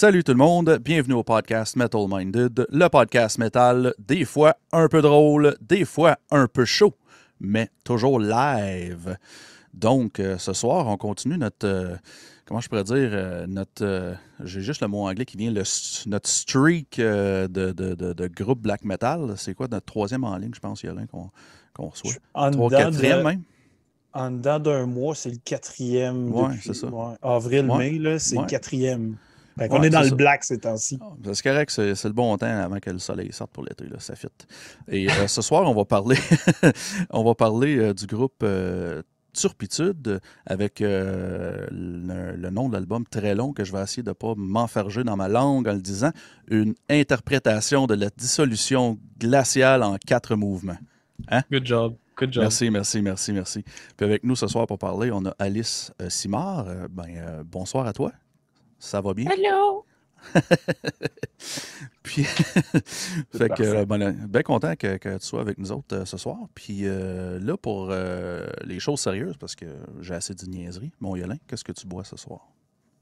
Salut tout le monde, bienvenue au podcast Metal Minded, le podcast metal, des fois un peu drôle, des fois un peu chaud, mais toujours live. Donc, euh, ce soir, on continue notre, euh, comment je pourrais dire, euh, notre, j'ai juste le mot anglais qui vient, le, notre streak de, de, de, de, groupe black metal. C'est quoi notre troisième en ligne, je pense, il y a l'un qu'on qu'on reçoit. En Trois, quatrième même? En dedans d'un mois, c'est le quatrième. Depuis- c'est ça. ouais, Avril, Ouais. mai, là, c'est Ouais. le quatrième. Ouais, on est dans le ça. black ces temps-ci. Ah, C'est correct, c'est le bon temps avant que le soleil sorte pour l'été, là, ça fit. Et euh, ce soir, on va parler, on va parler euh, du groupe euh, Turpitude avec euh, le, le nom de l'album très long que je vais essayer de ne pas m'enfarger dans ma langue en le disant, une interprétation de la dissolution glaciale en quatre mouvements. Good job. Good job. Merci, merci, merci, merci. Puis avec nous ce soir pour parler, on a Alice euh, Simard. Euh, ben, euh, bonsoir à toi. Ça va bien? Hello! Puis, fait que, ben, bien content que, que tu sois avec nous autres euh, ce soir. Puis euh, là, pour euh, les choses sérieuses, parce que j'ai assez de niaiserie, mon Yolin, qu'est-ce que tu bois ce soir?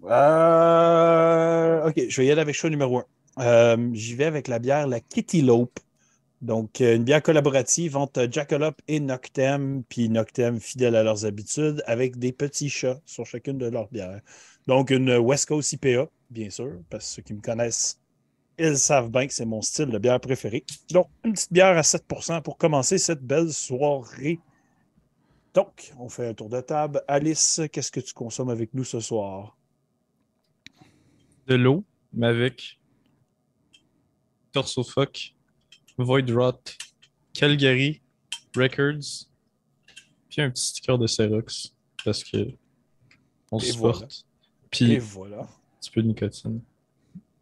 Euh, OK, je vais y aller avec choix numéro un. Euh, J'y vais avec la bière, la Kitty Lope. Donc, une bière collaborative entre Jackalope et Noctem, puis Noctem fidèle à leurs habitudes, avec des petits chats sur chacune de leurs bières. Donc, une West Coast IPA, bien sûr, parce que ceux qui me connaissent, ils savent bien que c'est mon style de bière préféré. Donc, une petite bière à 7% pour commencer cette belle soirée. Donc, on fait un tour de table. Alice, qu'est-ce que tu consommes avec nous ce soir? De l'eau, mais avec Torso Fuck, Void Rot, Calgary, Records, puis un petit sticker de Xerox parce que on Et se voilà. Et Puis un voilà. petit peu de nicotine.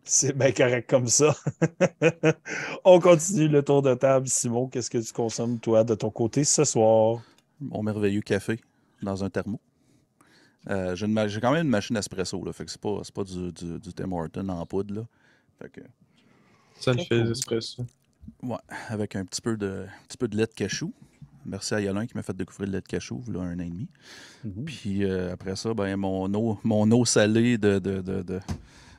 C'est bien correct comme ça. On continue le tour de table. Simon, qu'est-ce que tu consommes, toi, de ton côté ce soir? Mon merveilleux café dans un thermo. Euh, j'ai, ma- quand même une machine espresso, là, fait que c'est pas, c'est pas du, du, du Tim Horton en poudre. Là. Fait que, Ça le fait cool. espresso. ouais, avec un petit peu de, un petit peu de lait de cachou. Merci à Yolin qui m'a fait découvrir le lait de cachou, a un an et demi. Puis euh, après ça, ben, mon, eau, mon eau salée de, de, de, de,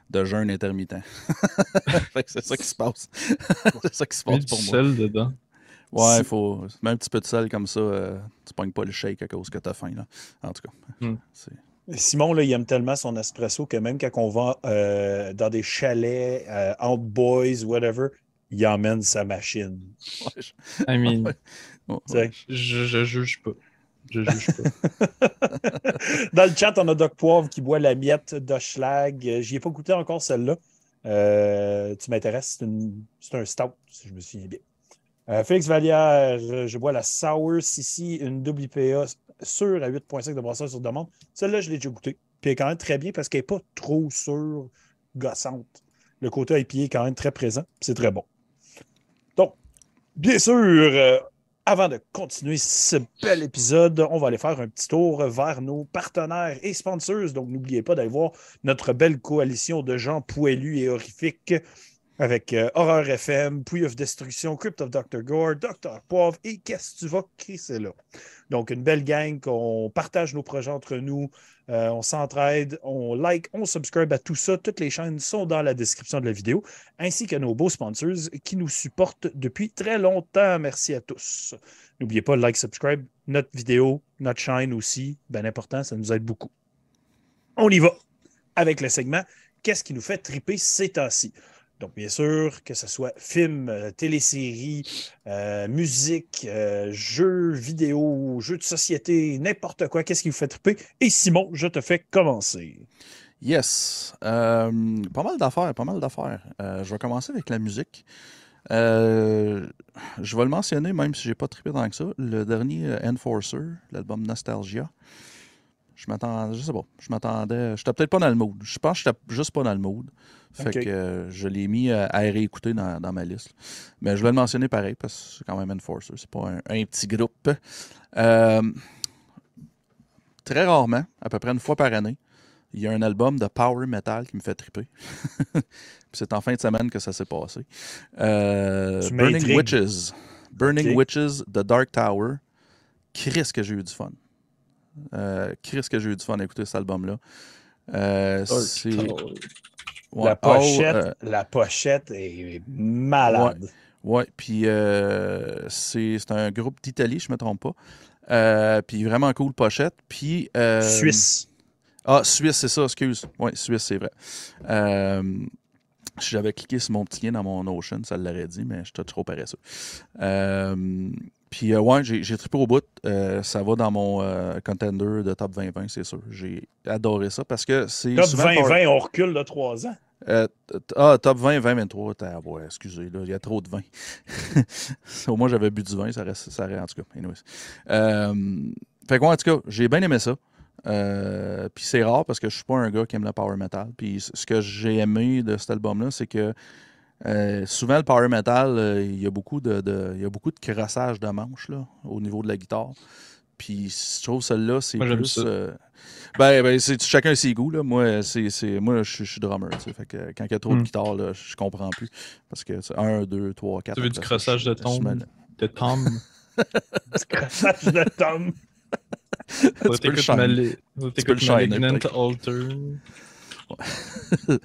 de jeûne intermittent. Fait que c'est ça qui se passe. c'est ça qui se passe du pour moi. sel dedans. Ouais, il faut. Mets un petit peu de sel comme ça, euh, tu pognes pas le shake à cause que t'as faim. Là. En tout cas. Hmm. c'est- Simon, là, il aime tellement son espresso que même quand on va euh, dans des chalets, euh, entre boys, whatever, il emmène sa machine. Ouais, je- I mean, ouais, je, je juge pas. Je juge pas. Dans le chat, on a Doc Poivre qui boit la miette d'Oschlag. J'y ai pas goûté encore celle-là. Euh, tu m'intéresses, c'est un stout, si je me souviens bien. Euh, Félix Vallière, je bois la Sour Sissi, une double IPA sûre à 8,5 de brasseur sur demande. Celle-là, je l'ai déjà goûtée. Puis elle est quand même très bien parce qu'elle n'est pas trop sûre, gossante. Le côté IPA est quand même très présent. C'est très bon. Donc, bien sûr, euh, avant de continuer ce bel épisode, on va aller faire un petit tour vers nos partenaires et sponsors. Donc, n'oubliez pas d'aller voir notre belle coalition de gens poilus et horrifiques avec euh, Horreur FM, Puy of Destruction, Crypt of Dr. Gore, Dr. Poivre et Qu'est-ce que tu vas crisser là? Donc, une belle gang qu'on partage nos projets entre nous, euh, on s'entraide, on like, on subscribe à tout ça. Toutes les chaînes sont dans la description de la vidéo, ainsi que nos beaux sponsors qui nous supportent depuis très longtemps. Merci à tous. N'oubliez pas like, subscribe, notre vidéo, notre chaîne aussi, bien important, ça nous aide beaucoup. On y va avec le segment Qu'est-ce qui nous fait triper ces temps-ci? Donc, bien sûr, que ce soit film, euh, télésérie, euh, musique, euh, jeux vidéo, jeux de société, n'importe quoi, qu'est-ce qui vous fait triper? Et Simon, je te fais commencer. Yes. Euh, pas mal d'affaires, pas mal d'affaires. Je vais commencer avec la musique. Je vais le mentionner, même si j'ai pas trippé tant que ça. Le dernier Enforcer, l'album Nostalgia. Je m'attendais, je sais pas, je m'attendais, j'étais peut-être pas dans le mood. Je pense que j'étais juste pas dans le mood. Fait que euh, je l'ai mis à réécouter dans, dans ma liste. Mais je voulais le mentionner pareil parce que c'est quand même Enforcer, c'est pas un, un petit groupe. Euh, très rarement, à peu près une fois par année, il y a un album de power metal qui me fait triper. C'est en fin de semaine que ça s'est passé. Euh, Burning. Witches. Burning. Witches, The Dark Tower. Chris que j'ai eu du fun. Euh, Chris que j'ai eu du fun à écouter cet album-là. Euh, c'est- Ouais. La pochette, Oh, euh, la pochette est malade. Ouais, puis c'est un groupe d'Italie, je ne me trompe pas. Puis vraiment cool pochette. Puis. Suisse. Ah, Suisse, c'est ça, excuse. Oui, Suisse, c'est vrai. Euh, si j'avais cliqué sur mon petit lien dans mon Notion, ça l'aurait dit, mais j'étais trop paresseux. Euh, puis, euh, ouais, j'ai trippé au bout. Euh, ça va dans mon euh, contender de top 2020, c'est sûr. J'ai adoré ça parce que c'est. Top souvent power- 2020, on recule de 3 ans. euh, ah, top 20, 20, 23. t'as- ouais, excusez, là, il y a trop de vin. Au moins, j'avais bu du vin, ça reste, ça reste en tout cas. anyways. Fait quoi, en tout cas, j'ai bien aimé ça. Euh, puis c'est rare parce que je suis pas un gars qui aime le power metal. Puis ce que j'ai aimé de cet album-là, c'est que euh, souvent le power metal, euh, il y a beaucoup de, de- il y a beaucoup de crossage de manches là, au niveau de la guitare. Puis je trouve celle-là, c'est plus. ça. euh, ben, ben, c'est chacun ses goûts. Là. Moi, c'est, c'est- moi je, suis- je suis drummer. tu sais. Fait que quand il y a trop de Hmm. guitare, là, je comprends plus. Parce que 1, 2, 3, 4. Tu veux du crossage de tombe? De Tom? Du crassage de Tom. Faut peux le t'écouter shine. Mali- faut peux le t'écouter shine, Malignant peut-être. Alter.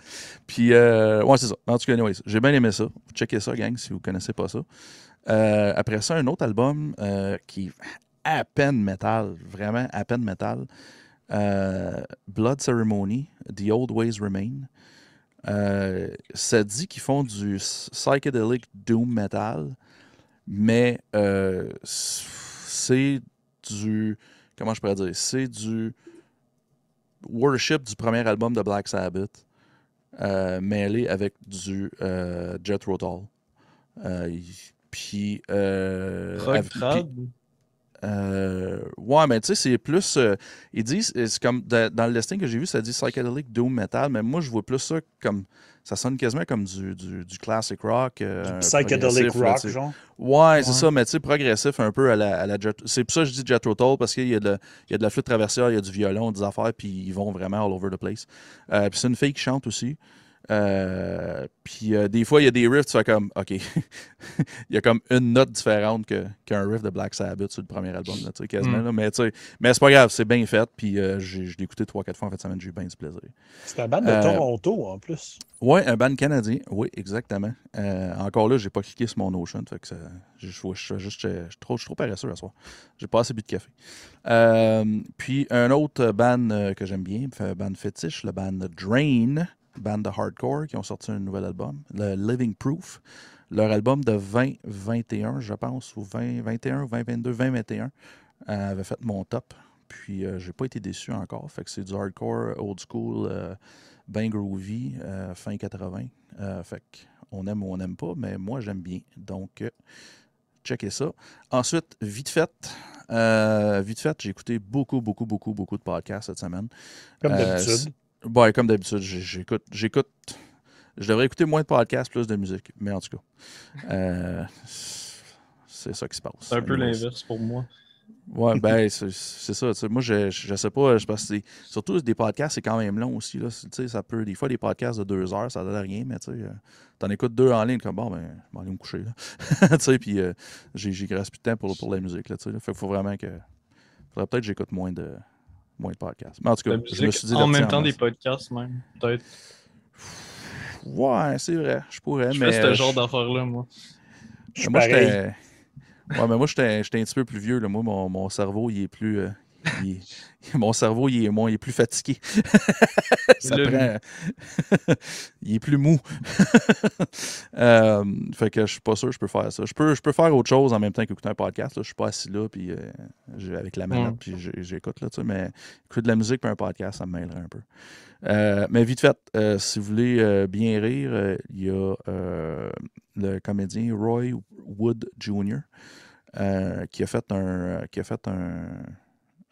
Puis, euh, ouais, c'est ça. En tout cas, anyways, j'ai bien aimé ça. Checkez ça, gang, si vous connaissez pas ça. Euh, après ça, un autre album euh, qui est à peine métal, vraiment à peine métal. Euh, Blood Ceremony, The Old Ways Remain. Ça dit qu'ils font du psychedelic doom metal, mais c'est du. Comment je pourrais dire C'est du worship du premier album de Black Sabbath, euh, mêlé avec du euh, Jethro Tull. Euh, puis. Rock avec- trad. Euh, ouais, mais tu sais, c'est plus. euh, ils disent, c'est comme de- dans le listing que j'ai vu, ça dit psychedelic doom metal, mais moi, je vois plus ça comme. Ça sonne quasiment comme du, du, du classic rock. euh, un Psychedelic là, rock, genre? Ouais, c'est ça, mais tu sais, progressif un peu à la, la Jet- C'est pour ça que je dis Jethro Tull, parce qu'il y, a de- il y a de la flûte traversière, il y a du violon, des affaires, puis ils vont vraiment all over the place. Euh, puis c'est une fille qui chante aussi. Euh, puis euh, des fois, il y a des riffs, tu fais comme, OK, il y a comme une note différente que- qu'un riff de Black Sabbath sur le premier album, là, tu sais, quasiment. Mm. là. mais tu sais, mais c'est pas grave, c'est bien fait, puis euh, j'ai- je l'ai écouté trois, quatre fois en fait, semaine, j'ai eu bien du plaisir. C'est un band de Euh, Toronto, en plus. Ouais, un band canadien, oui, exactement. Euh, encore là, j'ai pas cliqué sur mon Notion, fait que ça, je, je, je, je- je- je suis trop, je suis trop paresseux à soir. J'ai pas assez bu de café. Euh, puis un autre band que j'aime bien, un band fétiche, le band Drain, band de hardcore, qui ont sorti un nouvel album, le Living Proof. Leur album de 2021, je pense, ou 2021 ou 2022, 2021, euh, avait fait mon top. Puis euh, j'ai pas été déçu encore. Fait que c'est du hardcore old school. euh, ben groovy, euh, fin 80. Euh, fait on aime ou on n'aime pas, mais moi j'aime bien. Donc, euh, checkez ça. Ensuite, vite fait, vite fait, j'ai écouté beaucoup, beaucoup, beaucoup, beaucoup de podcasts cette semaine. Comme d'habitude. Ouais, comme d'habitude, j'écoute, j'écoute. Je devrais écouter moins de podcasts, plus de musique, mais en tout cas, euh, c'est ça qui se passe. C'est un peu l'inverse pour moi. Ouais, ben, c'est ça. Moi, je, je sais pas. Je pense que c'est- surtout des podcasts, c'est quand même long aussi. Là. Ça peut, des fois, des podcasts de deux heures, ça donne rien, mais tu sais, euh, t'en écoutes deux en ligne, comme bon, ben, je vais aller me coucher. Là. tu sais, puis euh, j'ai j'ai plus de temps pour, pour la musique. Là. Fait qu'il faut vraiment que. Faudrait peut-être que j'écoute moins de, moins de podcasts. Mais en tout cas, La je me musique, suis dit. en même temps des podcasts, même. Peut-être. Ouais, c'est vrai. Je pourrais, Je mais. fais ce euh, genre d'affaires-là, moi. Je suis moi, j'étais. Ouais, mais moi, j'étais j'étais un petit peu plus vieux. Là. Moi, mon, mon cerveau, il est plus. euh, il mon cerveau, il est, moins, il est plus fatigué. Ça Le- prend. il est plus mou. Euh, fait que je suis pas sûr que je peux faire ça. Je peux, je peux faire autre chose en même temps qu'écouter un podcast. Là. Je suis pas assis là puis, euh, avec la manette Mm. puis j'écoute. Là, tu sais, mais écouter de la musique puis un podcast, ça me mêlerait un peu. Euh, mais vite fait, si vous voulez bien rire, il y a le comédien Roy Wood Jr. qui a fait un, qui a fait un,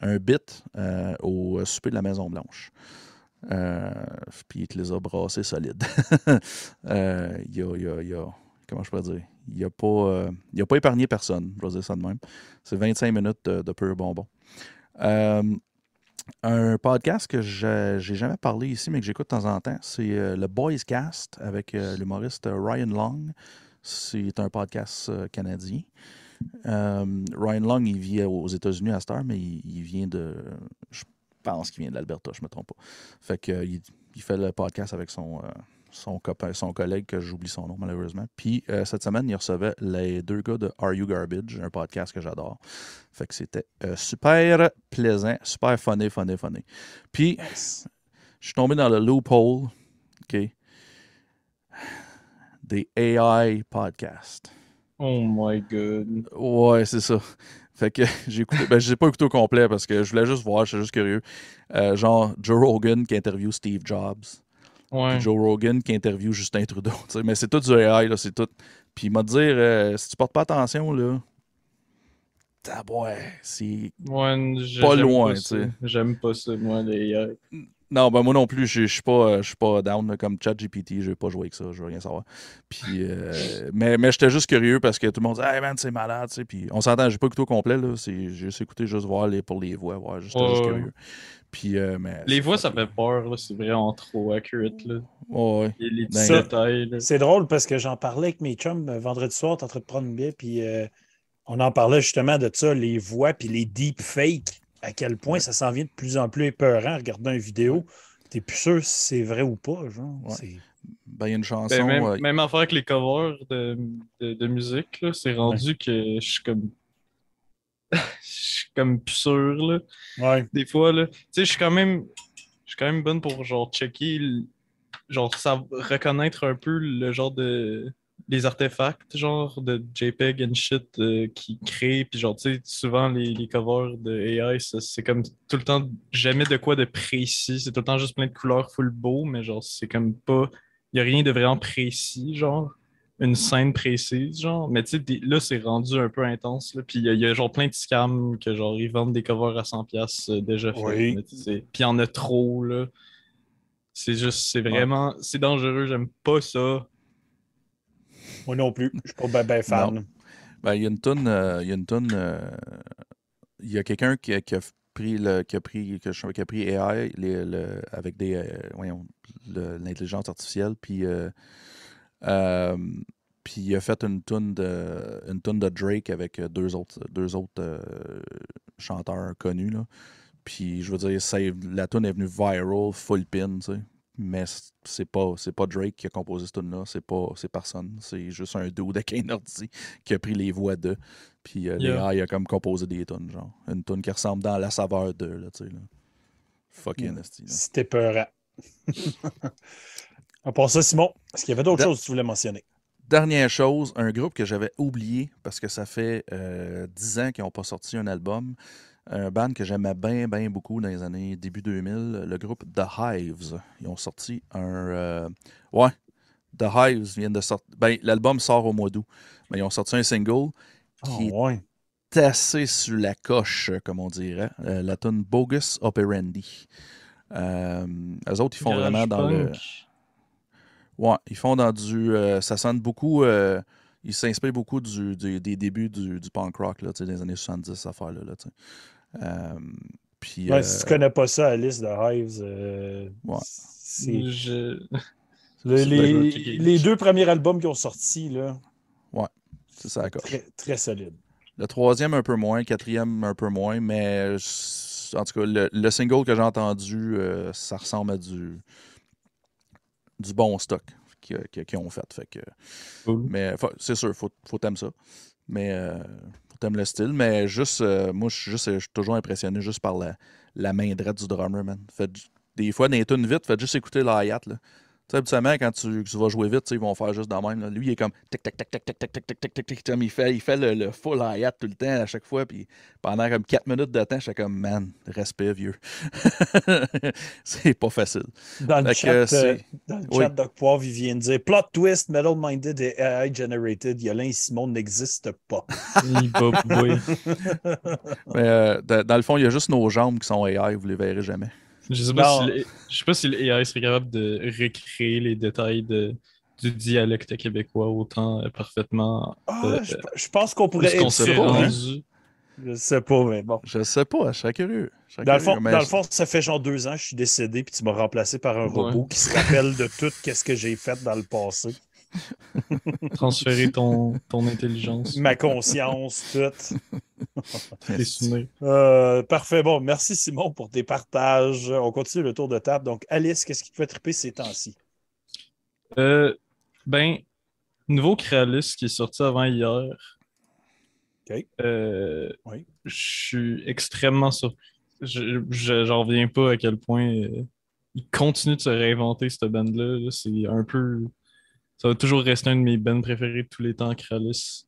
un bit euh, au souper de la Maison Blanche. Euh, puis il te les a brassés solides. Euh, il, a, comment je peux dire, il n'a pas, euh, a pas épargné personne, je vais dire ça de même. C'est 25 minutes de, de pur bonbon. Un podcast que je n'ai jamais parlé ici, mais que j'écoute de temps en temps, c'est le Boys Cast avec l'humoriste Ryan Long. C'est un podcast canadien. Euh, Ryan Long, il vit aux États-Unis à cette heure, mais il, il vient de. Je pense qu'il vient de l'Alberta, je ne me trompe pas. Fait que, euh, il, il fait le podcast avec son, euh, son copain, son collègue, que j'oublie son nom malheureusement. Puis euh, cette semaine, il recevait les deux gars de Are You Garbage, un podcast que j'adore. Fait que c'était super plaisant, super funny, funny, funny. Puis Nice. je suis tombé dans le loophole, OK, des AI podcasts. Oh my god. Ouais, c'est ça. Fait que j'ai écouté, ben, pas écouté au complet parce que je voulais juste voir, j'étais juste curieux. Euh, genre Joe Rogan qui interview Steve Jobs. Ouais. Joe Rogan qui interview Justin Trudeau. Mais c'est tout du AI, là, c'est tout. Puis il m'a dit, euh, si tu portes pas attention, là, ouais, c'est. Ouais, j'ai- Pas loin, tu sais. J'aime pas ça, moi, les AI. Non, ben moi non plus, je suis pas, euh, pas down comme ChatGPT, je vais pas jouer avec ça, je veux rien savoir. Puis, euh, mais mais j'étais juste curieux parce que tout le monde dit, hey man, c'est malade, tu sais. Puis on s'entend, j'ai pas écouté au complet, là, c'est- j'ai juste écouté juste voir les, pour les voix, voir, j'étais Ouais, juste ouais. curieux. Puis, euh, mais. Les voix, ça fait peur, là. C'est vraiment trop accurate, là. Ouais, ouais. Les, les petits Ben, détails. C'est drôle parce que j'en parlais avec mes chums vendredi soir, t'es en train de prendre une bière, puis euh, on en parlait justement de ça, les voix, puis les deepfakes, à quel point ça s'en vient de plus en plus épeurant. Regarder une vidéo, t'es plus sûr si c'est vrai ou pas. Genre. Ouais. C'est- Ben, il y a une chanson. Ben, même, euh, même affaire avec les covers de, de, de musique, là. C'est rendu que je suis comme. Je suis comme plus sûr, là. Ouais. des fois, là. Tu sais, je suis quand même. Je suis quand même bonne pour genre checker. Genre, ça, reconnaître un peu le genre de. Les artefacts, genre, de JPEG and shit euh, qui créent. Puis, genre, tu sais, souvent, les, les covers de AI, c'est comme tout le temps jamais de quoi de précis. C'est tout le temps juste plein de couleurs full beau, mais genre, c'est comme pas. Il n'y a rien de vraiment précis, genre. Une scène précise, genre. Mais tu sais, là, c'est rendu un peu intense, là. Puis il y, a- il y a genre plein de scams que, genre, ils vendent des covers à 100$ piastres, euh, déjà faits. Oui. Puis il y en a trop, là. C'est juste, c'est vraiment, c'est dangereux, j'aime pas ça. Moi non plus. Je suis pas ben, ben fan. Non. Ben, il y a une tonne. il y a une toune, euh, il y a quelqu'un qui, a- qui a pris le, qui a pris, que je- qui a pris AI les- le- avec des, euh, l'intelligence artificielle, puis, euh, euh, puis il a fait une tune de, une toune de Drake avec deux autres, deux autres euh, chanteurs connus là. Puis je veux dire, la tune est venue viral, full pin, tu sais. Mais c'est pas, c'est pas Drake qui a composé cette tune-là, c'est pas c'est personne. C'est juste un dude avec un ordi qui a pris les voix d'eux. Puis euh, Yeah. l'AI a comme composé des tunes, genre. Une tune qui ressemble dans la saveur d'eux, là, tu sais. Là. Fucking Yeah. là. C'était peurant. à part ça, Simon, est-ce qu'il y avait d'autres Da- choses que tu voulais mentionner? Dernière chose, un groupe que j'avais oublié parce que ça fait euh, 10 ans qu'ils n'ont pas sorti un album. Un band que j'aimais bien, bien beaucoup dans les années début 2000, le groupe The Hives. Ils ont sorti un. euh, ouais, The Hives viennent de sortir. Ben, l'album sort au mois d'août. Mais ils ont sorti un single qui Oh, ouais. est assez sur la coche, comme on dirait. Euh, la tune Bogus Operandi. Euh, eux autres, ils font Garage vraiment dans le. Ouais, ils font dans du. euh, ça sonne beaucoup. euh, ils s'inspirent beaucoup du, du- des débuts du, du punk rock, là, tu sais, des années 70, cette affaire-là. Là, tu sais. Puis. Ouais, euh, Si tu connais pas ça, Alice de Hives, euh, Ouais. c'est Je- le- c'est les, les deux premiers albums qui ont sorti, là, c'est ça, coche. très, très solide. Le troisième, un peu moins. Le quatrième, un peu moins. Mais euh, en tout cas, le, le single que j'ai entendu, euh, ça ressemble à du, du bon stock qu'ils ont fait. fait que, Cool. mais c'est sûr, faut, faut t'aimer ça. Mais euh, faut t'aimer le style. Mais juste, euh, moi, je suis toujours impressionné juste par la, la main droite du drummer, man. Fait, des fois, dans les tunes vite, faites juste écouter la hi-hat, là. Tu sais, habituellement, quand tu, tu vas jouer vite, ils vont faire juste dans le même. là. Lui, il est comme tic tac tac tac tac tac tac tac tac tac tac tac. Il fait, il fait le, le full hi-hat tout le temps à chaque fois. Puis pendant comme 4 minutes de temps, j'étais comme man, respect vieux. c'est pas facile. Dans le Fait chat, que euh, dans le oui. chat, Doc Poivre, il vient de dire Plot twist, Metal Minded et AI Generated. Yolin Simon n'existent pas. Il va bouer. Mais euh, dans le fond, il y a juste nos jambes qui sont AI, vous les verrez jamais. Je sais pas Non. si je sais pas si l'AI serait capable de recréer les détails de, du dialecte québécois autant euh, parfaitement Ah, Euh, je, je pense qu'on pourrait être sûr, hein. rendu. Je sais pas, mais bon. Je sais pas, je serais curieux. Je serais Dans le, fond, le ça fait genre deux ans que je suis décédé, puis tu m'as remplacé par un Ouais. robot qui se rappelle de tout ce que j'ai fait dans le passé. transférer ton, ton intelligence, Ma conscience, tout. Euh, parfait. Bon, merci Simon pour tes partages. On continue le tour de table. Donc, Alice, qu'est-ce qui te fait triper ces temps-ci? Euh, ben, nouveau Kralis qui est sorti avant hier. OK. Euh, Oui. Je suis extrêmement surpris. Je, je- j'en reviens pas à quel point euh, il continue de se réinventer, cette band-là. là. C'est un peu. Ça va toujours rester un de mes bands préférés de tous les temps, Kralis.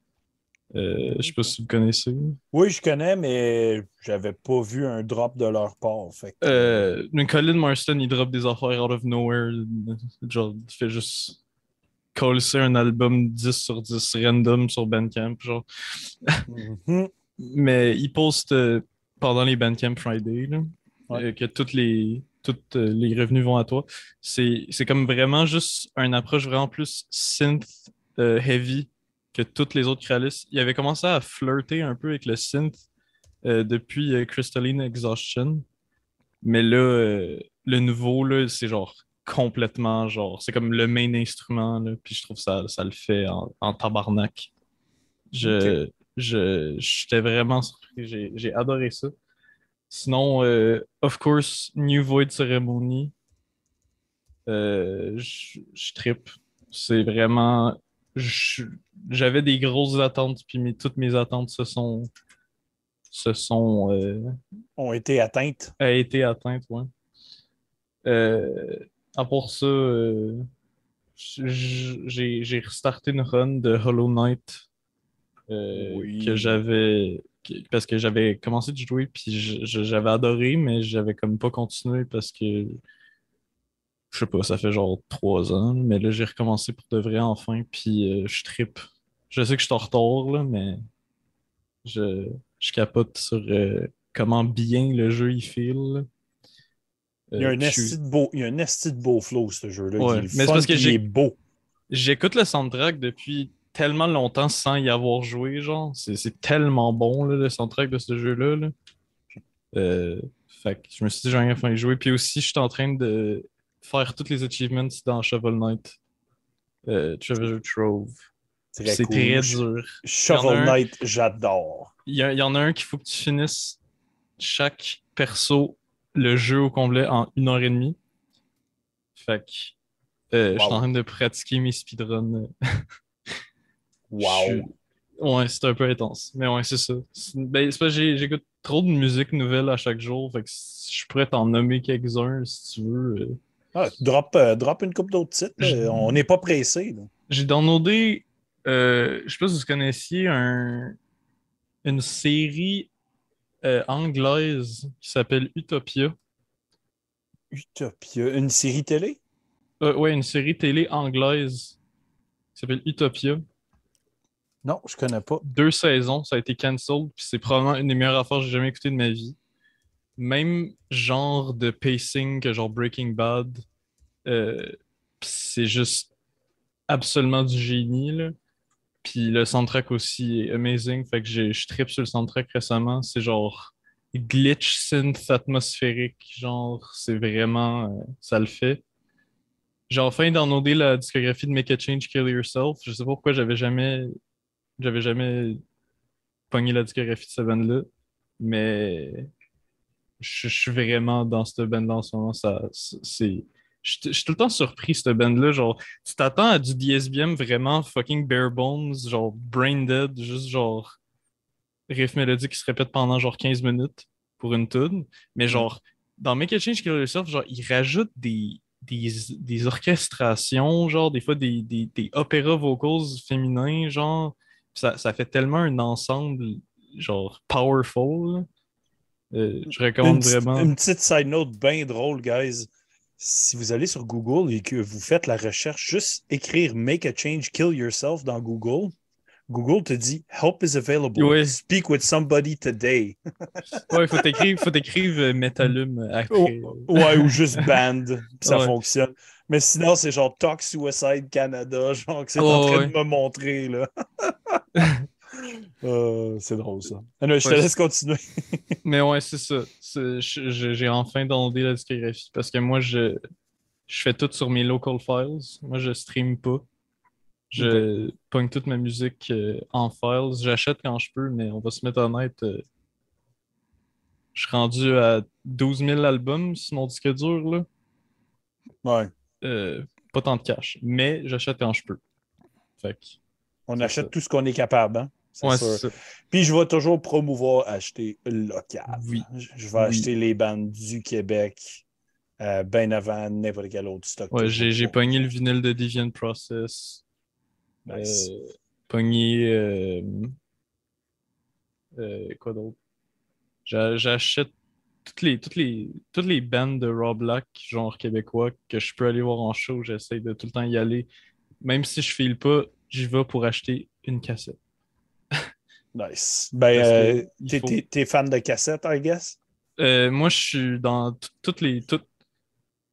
Euh, je sais pas si vous connaissez. Oui, je connais, mais j'avais pas vu un drop de leur part. Fait que- Euh, mais Colin Marston, il drop des affaires out of nowhere. Genre, il fait juste coller un album 10 sur 10 random sur Bandcamp. Genre. Mhm. Mais il poste euh, pendant les Bandcamp Friday là, Ouais. que toutes les, toutes, les revenus vont à toi. C'est c'est comme vraiment juste une approche vraiment plus synth heavy que toutes les autres Kralis. Il avait commencé à flirter un peu avec le synth euh, depuis euh, Crystalline Exhaustion. Mais là, euh, le nouveau, là, c'est genre complètement genre. C'est comme le main instrument, là, puis je trouve ça, ça le fait en, en tabarnak. Je, je, j'étais vraiment surpris. J'ai, j'ai adoré ça. Sinon, euh, of course, New Void Ceremony. Je je trippe. C'est vraiment. J'avais des grosses attentes, puis mes- toutes mes attentes se sont. se sont. euh, Ont été atteintes. a été atteinte, ouais. Euh, à part ça, euh, j'ai restarté une run de Hollow Knight euh, Oui. que j'avais parce que j'avais commencé de jouer puis j'avais adoré mais j'avais comme pas continué parce que je sais pas, ça fait genre trois ans, mais là j'ai recommencé pour de vrai enfin puis euh, je trippe. Je sais que je suis en retard là, mais je, je capote sur euh, comment bien le jeu il feel. là. Il y a Euh, un esti de beau, il y a un esti de beau flow, ce jeu-là. Ouais, Il est mais c'est fun, parce que j'ai- il est beau. J'écoute le soundtrack depuis tellement longtemps sans y avoir joué, genre. C'est c'est tellement bon, là, le soundtrack de ce jeu-là. là. Euh, fait que je me suis dit, j'ai rien à y jouer. Puis aussi, je suis en train de faire tous les achievements dans Shovel Knight. Euh, Treasure Trove. C'est très dur. Shovel Knight, j'adore. Il y, en a un qu'il faut que tu finisses chaque perso, le jeu au complet, en une heure et demie. Fait que euh, je suis en train de pratiquer mes speedruns. Wow. Je- Ouais, c'est un peu intense. Mais ouais, c'est ça. Ben, j'écoute trop de musique nouvelle à chaque jour. Fait que je pourrais t'en nommer quelques-uns si tu veux. Euh. Ah, drop, euh, drop une coupe d'autres titres. Je- On n'est pas pressé. J'ai downloadé, euh, je sais pas si vous connaissiez, un, une série euh, anglaise qui s'appelle Utopia. Utopia. Une série télé? Euh, ouais, une série télé anglaise qui s'appelle Utopia. Non, je connais pas. deux saisons, ça a été cancelled, puis c'est probablement une des meilleures affaires que j'ai jamais écoutées de ma vie. Même genre de pacing que genre Breaking Bad, euh, c'est juste absolument du génie, là. Puis le soundtrack aussi est amazing, fait que je tripe sur le soundtrack récemment, c'est genre glitch synth atmosphérique, genre c'est vraiment, euh, ça le fait. J'ai enfin downloadé la discographie de Make a Change, Kill Yourself. Je sais pas pourquoi j'avais jamais j'avais jamais pogné la discographie de cette band-là, mais je, je suis vraiment dans cette band-là en ce moment. Ça, c'est, je, je suis tout le temps surpris, cette band-là. Genre, tu t'attends à du DSBM vraiment fucking bare bones, genre brain dead, juste genre riff mélodique qui se répète pendant genre 15 minutes pour une tune. Mais genre, dans Make a Change Kill Yourself, genre, ils rajoutent des, des, des orchestrations, genre, des fois des, des, des opéras vocals féminins, genre. Ça, ça fait tellement un ensemble, genre, powerful. Euh, je Une, recommande petite- vraiment. une petite side note bien drôle, guys. Si vous allez sur Google et que vous faites la recherche, juste écrire Make a change, kill yourself dans Google, Google te dit Help is available. Ouais. Speak with somebody today. Ouais, faut t'écrire, faut t'écrire euh, Metalume après. Ouais, ou juste band, ça Ouais. fonctionne. Mais sinon, c'est genre Talk Suicide Canada, genre que c'est en train ouais. de me montrer, là. Euh, c'est drôle, ça. Ah non, je te laisse continuer. Mais ouais, c'est ça. J'ai enfin downloadé la discographie parce que moi, je, je fais tout sur mes local files. Moi, je stream pas. Je pogne toute ma musique euh, en files. J'achète quand je peux, mais on va se mettre honnête. euh, je suis rendu à 12 000 albums sur mon disque dur. Là. Ouais. Euh, pas tant de cash. Mais j'achète quand je peux. Fait que, On achète ça. tout ce qu'on est capable. Hein? Ouais. Puis je vais toujours promouvoir acheter local. Oui. Je vais Oui. acheter les bandes du Québec euh, bien avant n'importe quel autre stock. Ouais, j'ai pogné le vinyle de Deviant Process. Nice. Euh, pogné. euh, euh, quoi d'autre? J'a- J'achète toutes les, toutes, les, toutes les bandes de Raw Black, genre québécois, que je peux aller voir en show. J'essaie de tout le temps y aller. Même si je file pas, j'y vais pour acheter une cassette. Nice. Ben, euh, t'es- faut- fan de cassettes, I guess? Euh, moi, je suis dans tout- toutes les. toutes-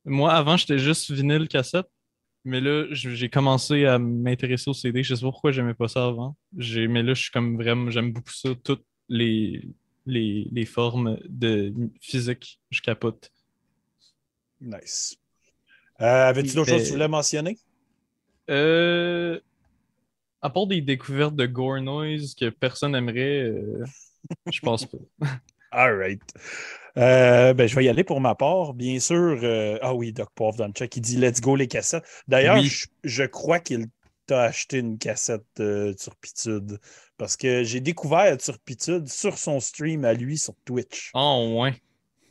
Moi, avant, j'étais juste vinyle cassette. Mais là, j'ai commencé à m'intéresser au CD. Je sais pas pourquoi j'aimais pas ça avant. Mais là, je suis comme vraiment. J'aime beaucoup ça. Toutes les, les, les formes de physique. Je capote. Nice. Euh, Avais-tu d'autres choses que tu voulais mentionner? Euh, à part des découvertes de gore noise que personne aimerait, euh, je pense pas. All right. Euh, ben, je vais y aller pour ma part. Bien sûr, euh, ah oui, Doc Poivre dans le chat qui dit Let's go les cassettes. D'ailleurs, Oui. je, je crois qu'il t'a acheté une cassette de Turpitude parce que j'ai découvert Turpitude sur son stream à lui sur Twitch. Oh, ouais.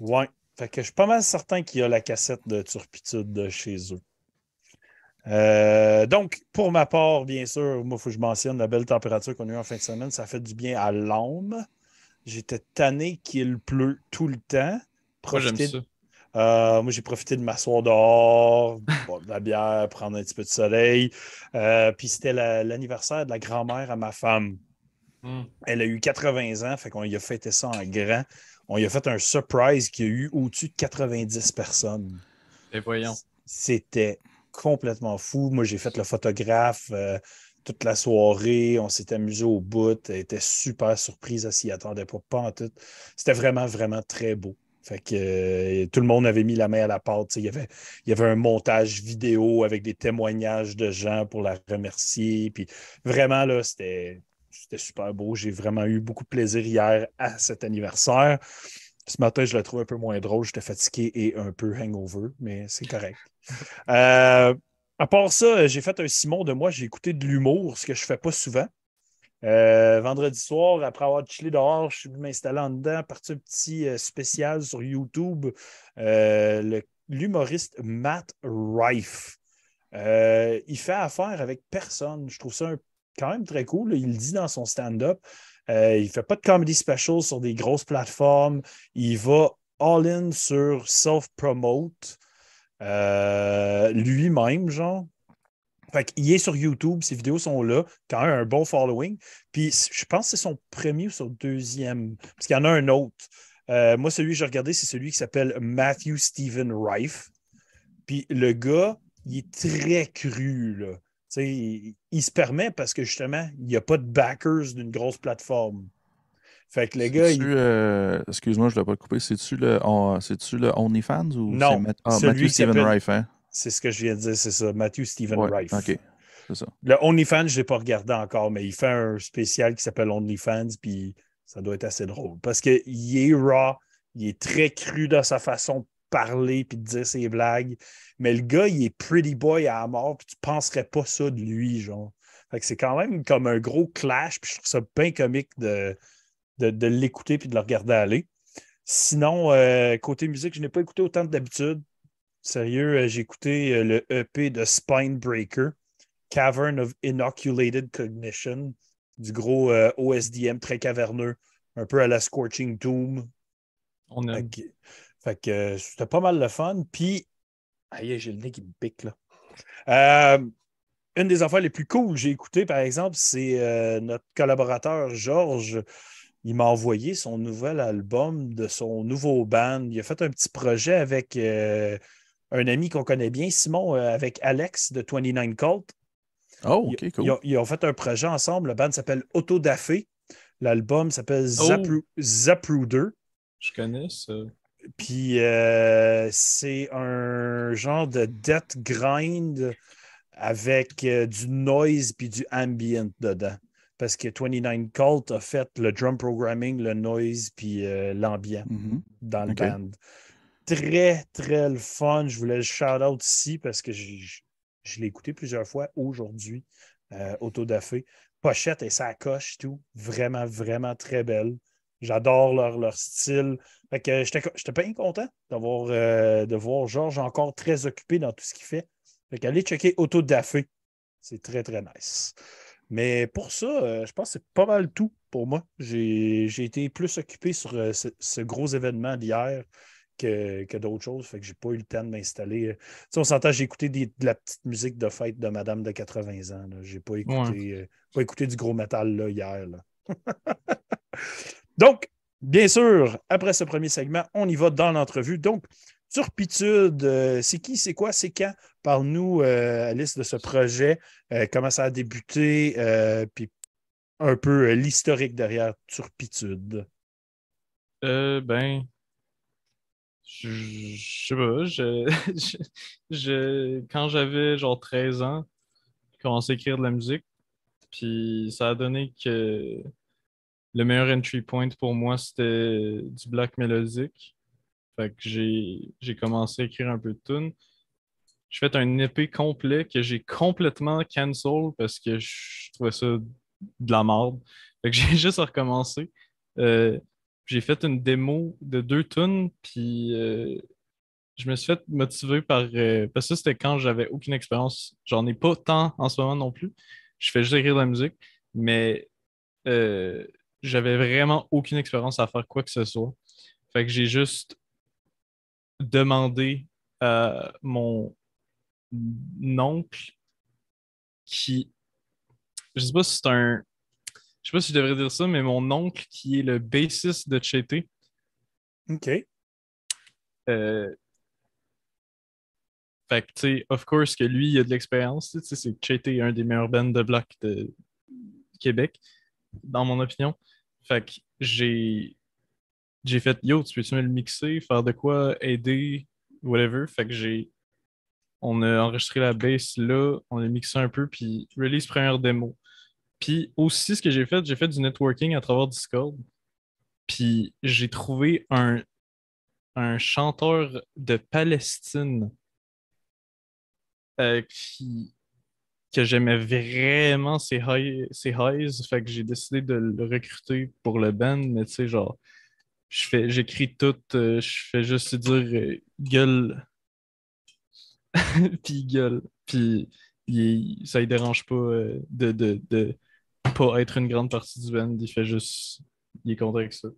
Ouais. Fait que je suis pas mal certain qu'il y a la cassette de Turpitude de chez eux. Euh, donc, pour ma part, bien sûr, moi, il faut que je mentionne la belle température qu'on a eue en fin de semaine. Ça fait du bien à l'âme. J'étais tanné qu'il pleut tout le temps. Moi, j'aime Profiter ça. euh, moi, j'ai profité de m'asseoir dehors, boire de la bière, prendre un petit peu de soleil. Euh, puis c'était la- l'anniversaire de la grand-mère à ma femme. Hmm. Elle a eu 80 ans, fait qu'on lui a fêté ça en grand. On lui a fait un surprise qui a eu au-dessus de 90 personnes. Et voyons. C'était complètement fou. Moi, j'ai fait le photographe euh, toute la soirée. On s'est amusé au bout. Elle était super surprise. Elle s'y attendait pas, pas. C'était vraiment, vraiment très beau. Fait que euh, tout le monde avait mis la main à la pâte. Il y, avait, un montage vidéo avec des témoignages de gens pour la remercier. Puis vraiment, là, c'était super beau. J'ai vraiment eu beaucoup de plaisir hier à cet anniversaire. Ce matin, je le trouve un peu moins drôle. J'étais fatigué et un peu hangover, mais c'est correct. Euh, à part ça, j'ai fait un Simon de moi. J'ai écouté de l'humour, ce que je ne fais pas souvent. Euh, vendredi soir, après avoir chillé dehors, je suis venu m'installer en dedans, parti un petit euh, spécial sur YouTube. Euh, L'humoriste Matt Rife. Il fait affaire avec personne. Je trouve ça un- quand même très cool. Il le dit dans son stand-up. Euh, il ne fait pas de comedy special sur des grosses plateformes. Il va all-in sur self-promote euh, lui-même, genre. Qu'il est sur YouTube, ses vidéos sont là, quand même un bon following. Puis je pense que c'est son premier ou son deuxième, parce qu'il y en a un autre. Euh, moi, celui que j'ai regardé, c'est celui qui s'appelle Matthew Stephen Rife. Puis le gars, il est très cru, là. Il, il se permet parce que justement, il n'y a pas de backers d'une grosse plateforme. Fait que le gars, il, euh, excuse-moi, je ne l'ai pas coupé. C'est-tu le, on- le OnlyFans ou Non, Matt- ah, Matthew s'appelle- Rife, hein? c'est ce que je viens de dire, c'est ça, Matthew Stephen Ouais, Rife. OK, c'est ça. Le OnlyFans, je ne l'ai pas regardé encore, mais il fait un spécial qui s'appelle OnlyFans, puis ça doit être assez drôle. Parce qu'il est raw, il est très cru dans sa façon de parler puis de dire ses blagues. Mais le gars, il est pretty boy à la mort, puis tu ne penserais pas ça de lui, genre. Fait que c'est quand même comme un gros clash, puis je trouve ça bien comique de, de, de l'écouter puis de le regarder aller. Sinon, euh, côté musique, je n'ai pas écouté autant que d'habitude. Sérieux, euh, j'ai écouté euh, le EP de Spinebreaker. Cavern of Inoculated Cognition, du gros euh, OSDM très caverneux, un peu à la Scorching Tomb. On que, fait que, euh, c'était pas mal le fun. Puis, aïe, j'ai le nez qui me pique là. Euh, une des affaires les plus cool que j'ai écoutées, par exemple, c'est euh, notre collaborateur Georges. Il m'a envoyé son nouvel album de son nouveau band. Il a fait un petit projet avec euh, un ami qu'on connaît bien, Simon, euh, avec Alex de 29 Cult. Oh, Ils- OK, cool. Ils, ont, ils ont fait un projet ensemble. Le band s'appelle Autodafé. L'album s'appelle Oh. Zapru- Zapruder. Je connais ça. Puis euh, c'est un genre de death grind avec euh, du noise puis du ambient dedans. Parce que 29 Cult a fait le drum programming, le noise puis euh, l'ambient Mhm. dans le band. Très, très le fun. Je voulais le shout-out ici parce que Je l'ai écouté plusieurs fois aujourd'hui, Autodafé. Pochette et sa coche, tout. Vraiment, vraiment très belle. J'adore leur, leur, style. Fait que j'étais bien content d'avoir de voir Georges encore très occupé dans tout ce qu'il fait. Fait qu'allez checker Autodafé. C'est très, très nice. Mais pour ça, euh, je pense que c'est pas mal tout pour moi. J'ai été plus occupé sur euh, ce, gros événement d'hier que, d'autres choses. Fait que j'ai pas eu le temps de m'installer. Euh, on s'entend, j'ai écouté de la petite musique de fête de Madame de 80 ans. J'ai pas écouté, pas écouté du gros métal là, hier. Donc, bien sûr, après ce premier segment, on y va dans l'entrevue. Donc, Turpitude, euh, c'est qui, c'est quoi, c'est quand? Parle-nous, euh, Alice, de ce projet, euh, comment ça a débuté, puis un peu l'historique derrière Turpitude. ben, je, sais pas, je, quand j'avais genre 13 ans, j'ai commencé à écrire de la musique, puis ça a donné que le meilleur entry point pour moi, c'était du black mélodique. Fait que j'ai commencé à écrire un peu de tunes. J'ai fait un EP complet que j'ai complètement cancel parce que je trouvais ça de la merde. Fait que j'ai juste recommencé. Euh, j'ai fait une démo de deux tunes, puis euh, je me suis fait motiver par. Euh, parce que c'était quand j'avais aucune expérience. J'en ai pas tant en ce moment non plus. Je fais juste écrire de la musique, mais j'avais vraiment aucune expérience à faire quoi que ce soit. Fait que j'ai juste demander à mon oncle qui. Je sais pas si c'est un. Je sais pas si je devrais dire ça, mais mon oncle qui est le bassiste de Chété. OK. Euh, fait que, tu sais, of course que lui, il a de l'expérience. Tu sais, c'est Chété, un des meilleurs bands de bloc de Québec, dans mon opinion. Fait que j'ai j'ai fait Yo, tu peux-tu me le mixer, faire de quoi, aider, whatever. Fait que j'ai. On a enregistré la bass là, on a mixé un peu, puis release première démo. Puis aussi, ce que j'ai fait, j'ai fait du networking à travers Discord. Puis j'ai trouvé un, chanteur de Palestine euh, qui, que j'aimais vraiment ses, high, ses highs. Fait que j'ai décidé de le recruter pour le band, mais tu sais, genre, je fais, j'écris tout, euh, je fais juste dire euh, gueule, puis gueule, puis ça ne dérange pas euh, de, de, de, pas être une grande partie du band, il fait juste, il est content avec ça.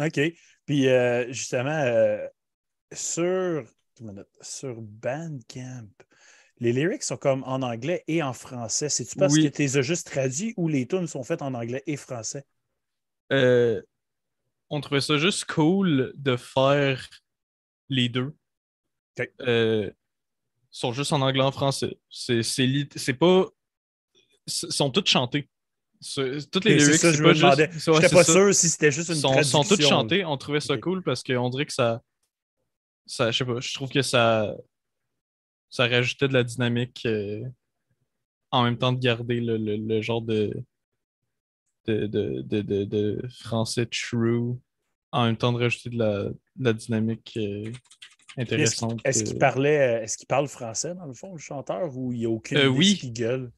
OK. Puis justement, sur, sur Bandcamp, les lyrics sont comme en anglais et en français. C'est-tu parce que tu les as juste traduits ou les tunes sont faites en anglais et français? Euh, on trouvait ça juste cool de faire les deux. Euh, sont juste en anglais en français. C'est, c'est, pas. sont toutes chantées. Toutes les lyrics, c'est pas juste. J'étais pas sûr si c'était juste une sont, traduction. sont toutes chantées. On trouvait ça cool parce qu'on dirait que ça. ça je sais pas, je trouve que ça. Ça rajoutait de la dynamique euh, en même temps de garder le genre de de, de, français true en même temps de rajouter de la, dynamique euh, intéressante. Est-ce qu'il parlait, est-ce qu'il parle français dans le fond, le chanteur, ou il n'y a aucune euh, oui. gueule?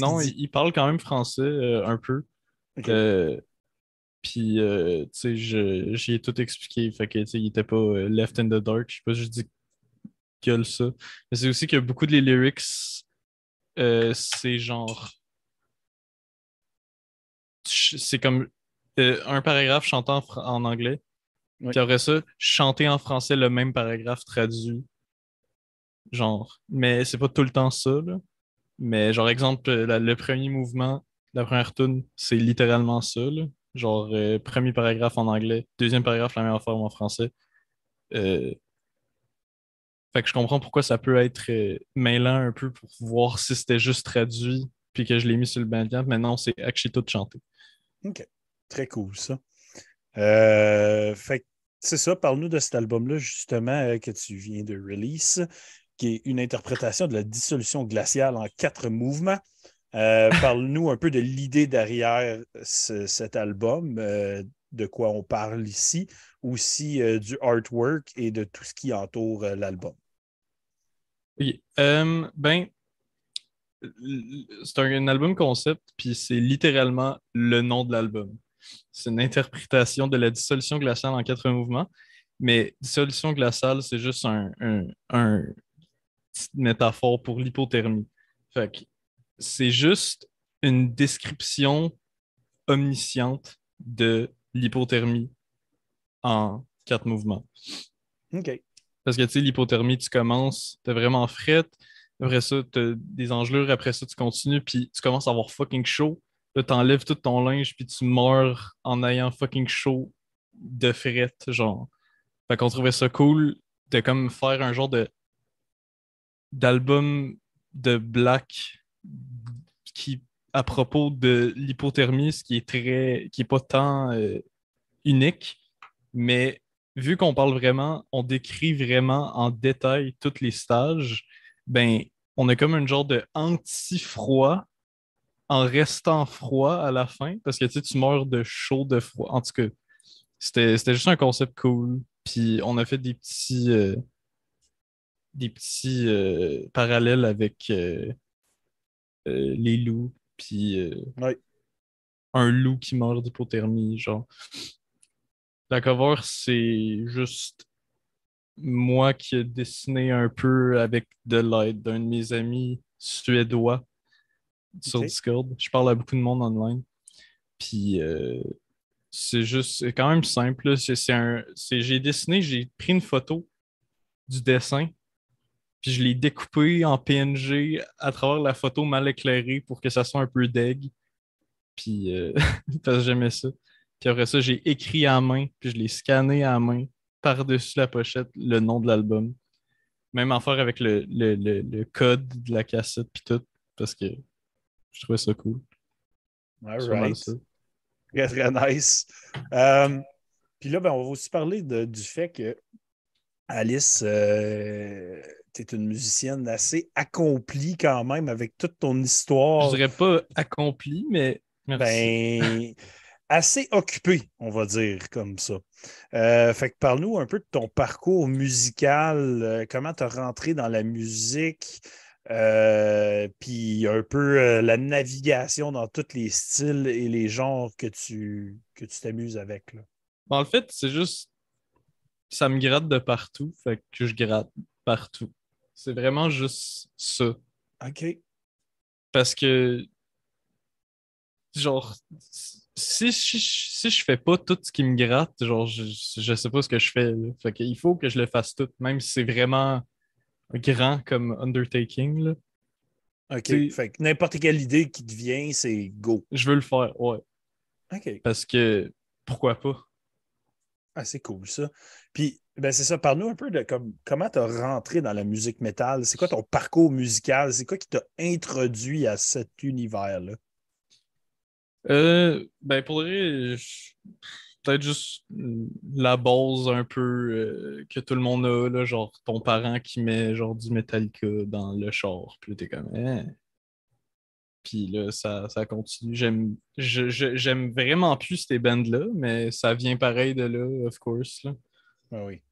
non, il, parle quand même français euh, un peu. Puis, tu sais, j'y ai tout expliqué. Fait que, tu sais, il n'était pas left in the dark. Je sais pas, je dis gueule ça. Mais c'est aussi que beaucoup de les lyrics, c'est genre c'est comme euh, un paragraphe chantant en, anglais. Puis après ça, chanter en français le même paragraphe traduit. Genre. Mais c'est pas tout le temps ça, là. Mais genre, exemple, le premier mouvement, la première tune, c'est littéralement ça, là. Genre, euh, premier paragraphe en anglais, deuxième paragraphe, la meilleure forme en français. Euh, fait que je comprends pourquoi ça peut être mêlant un peu pour voir si c'était juste traduit puis que je l'ai mis sur le bandcamp. Mais non, c'est actually tout chanté. OK. Très cool, ça. Euh, fait c'est ça, parle-nous de cet album-là, justement, euh, que tu viens de release, qui est une interprétation de la dissolution glaciale en quatre mouvements. Euh, parle-nous un peu de l'idée derrière cet album, de quoi on parle ici, aussi du artwork et de tout ce qui entoure l'album. Ok. Euh, ben, c'est un, album concept, puis c'est littéralement le nom de l'album. C'est une interprétation de la dissolution glaciale en quatre mouvements. Mais dissolution glaciale, c'est juste un, métaphore pour l'hypothermie. Fait que c'est juste une description omnisciente de l'hypothermie en quatre mouvements. OK. Parce que tu sais, l'hypothermie, tu commences, t'es vraiment frette. Après ça, t'as des engelures. Après ça, tu continues, puis tu commences à avoir fucking chaud. Là, t'enlèves tout ton linge, puis tu meurs en ayant fucking chaud de frette, genre. Fait qu'on trouvait ça cool de comme faire un genre de d'album de black qui à propos de l'hypothermie, ce qui est très qui est pas tant euh, unique, mais vu qu'on parle vraiment, on décrit vraiment en détail tous les stages, ben on a comme un genre de anti-froid en restant froid à la fin, parce que tu sais, tu meurs de chaud, de froid. En tout cas, c'était juste un concept cool. Puis on a fait des petits euh, des petits euh, parallèles avec euh, les loups, puis Ouais. un loup qui meurt d'hypothermie, genre. La cover, c'est juste moi qui ai dessiné un peu avec de l'aide d'un de mes amis suédois sur. Discord. Je parle à beaucoup de monde online. Puis euh, c'est juste, c'est quand même simple. j'ai dessiné, j'ai pris une photo du dessin, puis je l'ai découpé en PNG à travers la photo mal éclairée pour que ça soit un peu deg. Puis euh, parce que j'aimais ça. Puis après ça, j'ai écrit à main, puis je l'ai scanné à main par-dessus la pochette le nom de l'album. Même affaire avec le, le, le, le code de la cassette, puis tout, parce que je trouvais ça cool. All right. ça. Très, très nice. Euh, Puis là, ben, on va aussi parler de- du fait que Alice, tu es une musicienne assez accomplie quand même avec toute ton histoire. Je dirais pas accompli, mais merci. Ben, assez occupée, on va dire comme ça. Euh, fait que parle-nous un peu de ton parcours musical, euh, comment tu as rentré dans la musique, euh, puis un peu la navigation dans tous les styles et les genres que tu que tu t'amuses avec. Là. Bon, en fait, c'est juste. Ça me gratte de partout, fait que je gratte partout. C'est vraiment juste ça. OK. Parce que. Genre. Si, si, si je fais pas tout ce qui me gratte, genre, je, je sais pas ce que je fais. là. Fait qu'il faut que je le fasse tout, même si c'est vraiment grand comme undertaking. Là. OK. Fait que n'importe quelle idée qui te vient, c'est go. Je veux le faire, ouais. OK. Parce que. Pourquoi pas? Ah, c'est cool ça. Puis, ben c'est ça, parle-nous un peu de comme, comment tu as rentré dans la musique métal? C'est quoi ton parcours musical? C'est quoi qui t'a introduit à cet univers-là? Euh, ben pour vrai, peut-être juste la base un peu euh, que tout le monde a, là, genre ton parent qui met genre du Metallica dans le char, puis t'es comme Hein? Puis là, ça, ça continue. J'aime je- je- j'aime vraiment plus ces bandes-là, mais ça vient pareil de là, of course. Là. Ah oui.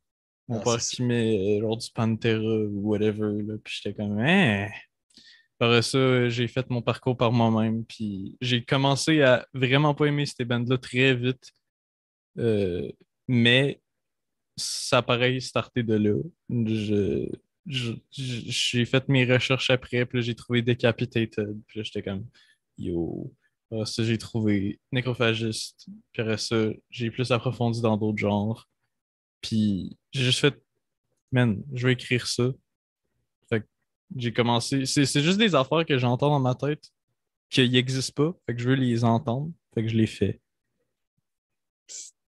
Mon Ah, père qui met euh, genre du Pantera ou whatever, là, puis j'étais comme Hein? Après ça, j'ai fait mon parcours par moi-même, puis j'ai commencé à vraiment pas aimer ces bandes-là très vite. Euh, mais ça paraît starté de là. Je, j'ai fait mes recherches après, puis j'ai trouvé Decapitated, puis j'étais comme Yo. Après ça, j'ai trouvé Nécrophagiste, puis après ça, j'ai plus approfondi dans d'autres genres. Puis j'ai juste fait, man, je vais écrire ça. J'ai commencé. C'est juste des affaires que j'entends dans ma tête qui n'existent pas. Fait que je veux les entendre. Fait que je les fais.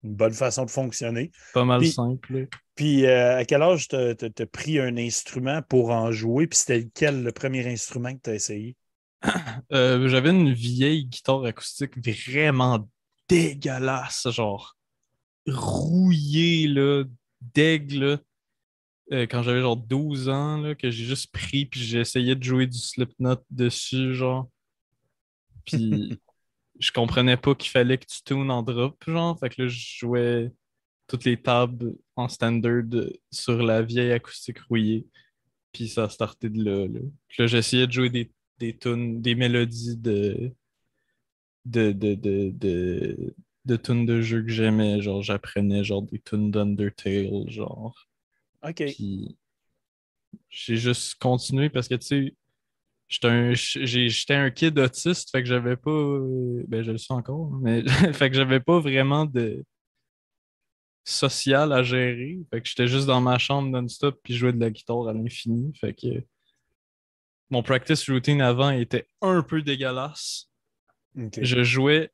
Une bonne façon de fonctionner. Pas mal Puis- simple. Puis, euh, à quel âge t'as t'as pris un instrument pour en jouer? Puis, c'était lequel le premier instrument que tu as essayé? Euh, J'avais une vieille guitare acoustique vraiment dégueulasse, genre rouillée, là, deg, là. Euh, quand j'avais genre 12 ans, là, que j'ai juste pris, puis j'ai essayé de jouer du Slipknot dessus, genre. Puis je comprenais pas qu'il fallait que tu tunes en drop, genre. Fait que là, je jouais toutes les tables en standard sur la vieille acoustique rouillée. Puis ça a starté de là. là. Là, j'essayais de jouer des, des tunes, des mélodies de de, de, de, de, de tunes de jeux que j'aimais. Genre, j'apprenais genre des tunes d'Undertale, genre. OK. J'ai juste continué parce que, tu sais, j'étais un, un kid autiste, fait que j'avais pas. Ben, je le suis encore, mais fait que j'avais pas vraiment de social à gérer. Fait que j'étais juste dans ma chambre non-stop puis je jouais de la guitare à l'infini. Fait que mon practice routine avant était un peu dégueulasse. Je jouais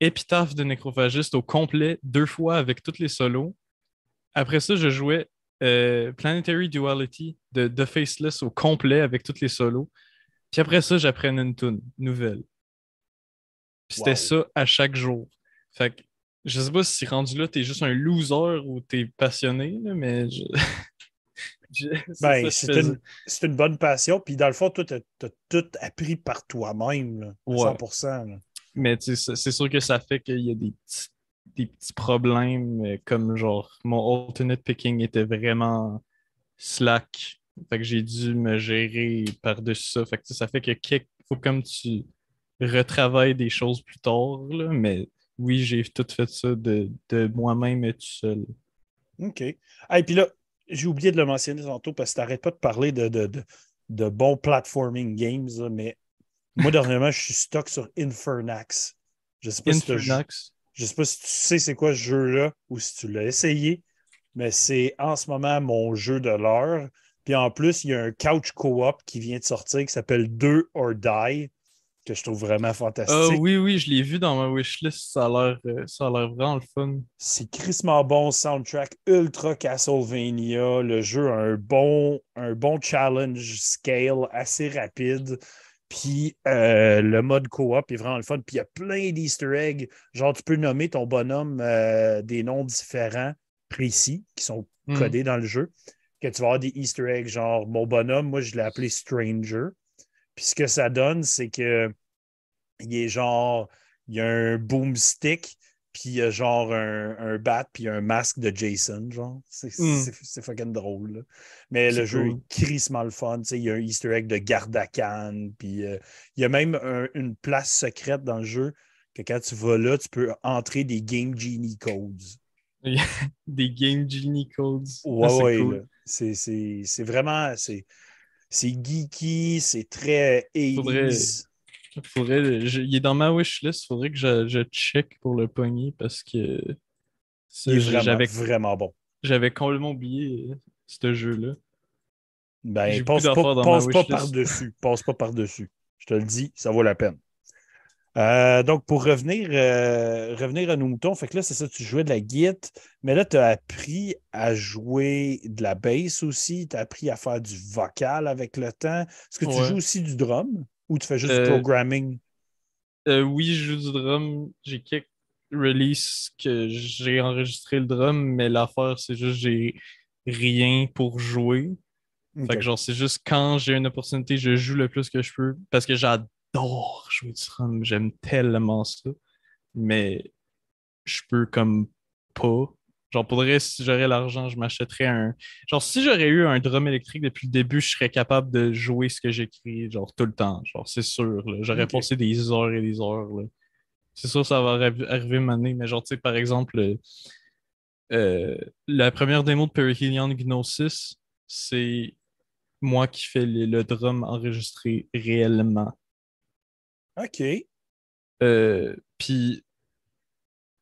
Épitaphe de Nécrophagiste au complet deux fois avec tous les solos. Après ça, je jouais euh, Planetary Duality de The Faceless au complet avec tous les solos. Puis après ça, j'apprenais une tune nouvelle. Puis c'était Wow. ça à chaque jour. Fait que je sais pas si rendu là, t'es juste un loser ou t'es passionné, là, mais je... Ben, c'est une, bonne passion. Puis dans le fond, toi, tu as, tout appris par toi-même, là, à Ouais. 100%. là. Mais c'est c'est sûr que ça fait qu'il y a des petits, des petits problèmes, euh, comme genre mon alternate picking était vraiment slack. Fait que j'ai dû me gérer par-dessus ça. Fait que ça fait que il faut comme tu retravailles des choses plus tard. Là, mais oui, j'ai tout fait ça de, de moi-même et tout seul. OK. Et puis là, j'ai oublié de le mentionner tantôt parce que tu n'arrêtes pas de parler de, de, de, de bons platforming games, mais moi, dernièrement, je suis stock sur Infernax. Je sais pas si Je sais pas si tu sais c'est quoi ce jeu-là ou si tu l'as essayé, mais c'est en ce moment mon jeu de l'heure. Puis en plus, il y a un couch co-op qui vient de sortir qui s'appelle 2 or Die, que je trouve vraiment Ah fantastique. oui, oui, je l'ai vu dans ma wishlist. Ça a l'air euh, ça a l'air vraiment le fun. C'est crissement bon soundtrack, ultra Castlevania. Le jeu a un bon, un bon challenge scale assez rapide. Puis euh, le mode coop est vraiment le fun. Puis il y a plein d'Easter eggs. Genre, tu peux nommer ton bonhomme euh, des noms différents, précis, qui sont Hmm. codés dans le jeu. Que tu vas avoir des Easter eggs. Genre, mon bonhomme, moi, je l'ai appelé Stranger. Puis ce que ça donne, c'est que il est genre, il y a un boomstick, puis il y a genre un, un bat, puis un masque de Jason, genre. C'est Mm. c'est fucking drôle. là. Mais le jeu est crissement le fun. Il y a un Easter egg de Gardakan, puis euh, il y a même un- une place secrète dans le jeu que quand tu vas là, tu peux entrer des Game Genie codes. Des Game Genie Codes. Ouais, Ah, c'est ouais, cool. là. C'est vraiment. C'est geeky, c'est très 80s. Faudrait- je- il est dans ma wishlist, faudrait que je, je check pour le pogner parce que ça, Il est j'ai- vraiment, vraiment bon. j'avais complètement oublié euh, ce jeu-là. Ben, passe pas, passe pas par-dessus. Passe pas par-dessus. Je te le dis, ça vaut la peine. Euh, donc, pour revenir, euh, revenir à nos moutons, fait que là, c'est ça, tu jouais de la guitare, mais là, tu as appris à jouer de la bass aussi, tu as appris à faire du vocal avec le temps. Est-ce que tu Ouais. joues aussi du drum? Ou tu fais juste Euh, du programming? Euh, oui, je joue du drum. J'ai quelques releases que j'ai enregistré le drum, mais l'affaire, c'est juste j'ai rien pour jouer. Fait que genre, c'est juste quand j'ai une opportunité, je joue le plus que je peux parce que j'adore jouer du drum. J'aime tellement ça. Mais je peux comme pas. Genre, pour reste, si j'aurais l'argent, je m'achèterais un. Genre, si j'aurais eu un drum électrique depuis le début, je serais capable de jouer ce que j'écris, genre, tout le temps. Genre, c'est sûr. J'aurais Ok. passé des heures et des heures. C'est sûr, ça va arri- arriver une année, mais genre, tu sais, par exemple, euh, la première démo de Perihelion Gnosis, c'est moi qui fais le, le drum enregistré réellement. OK. Euh, puis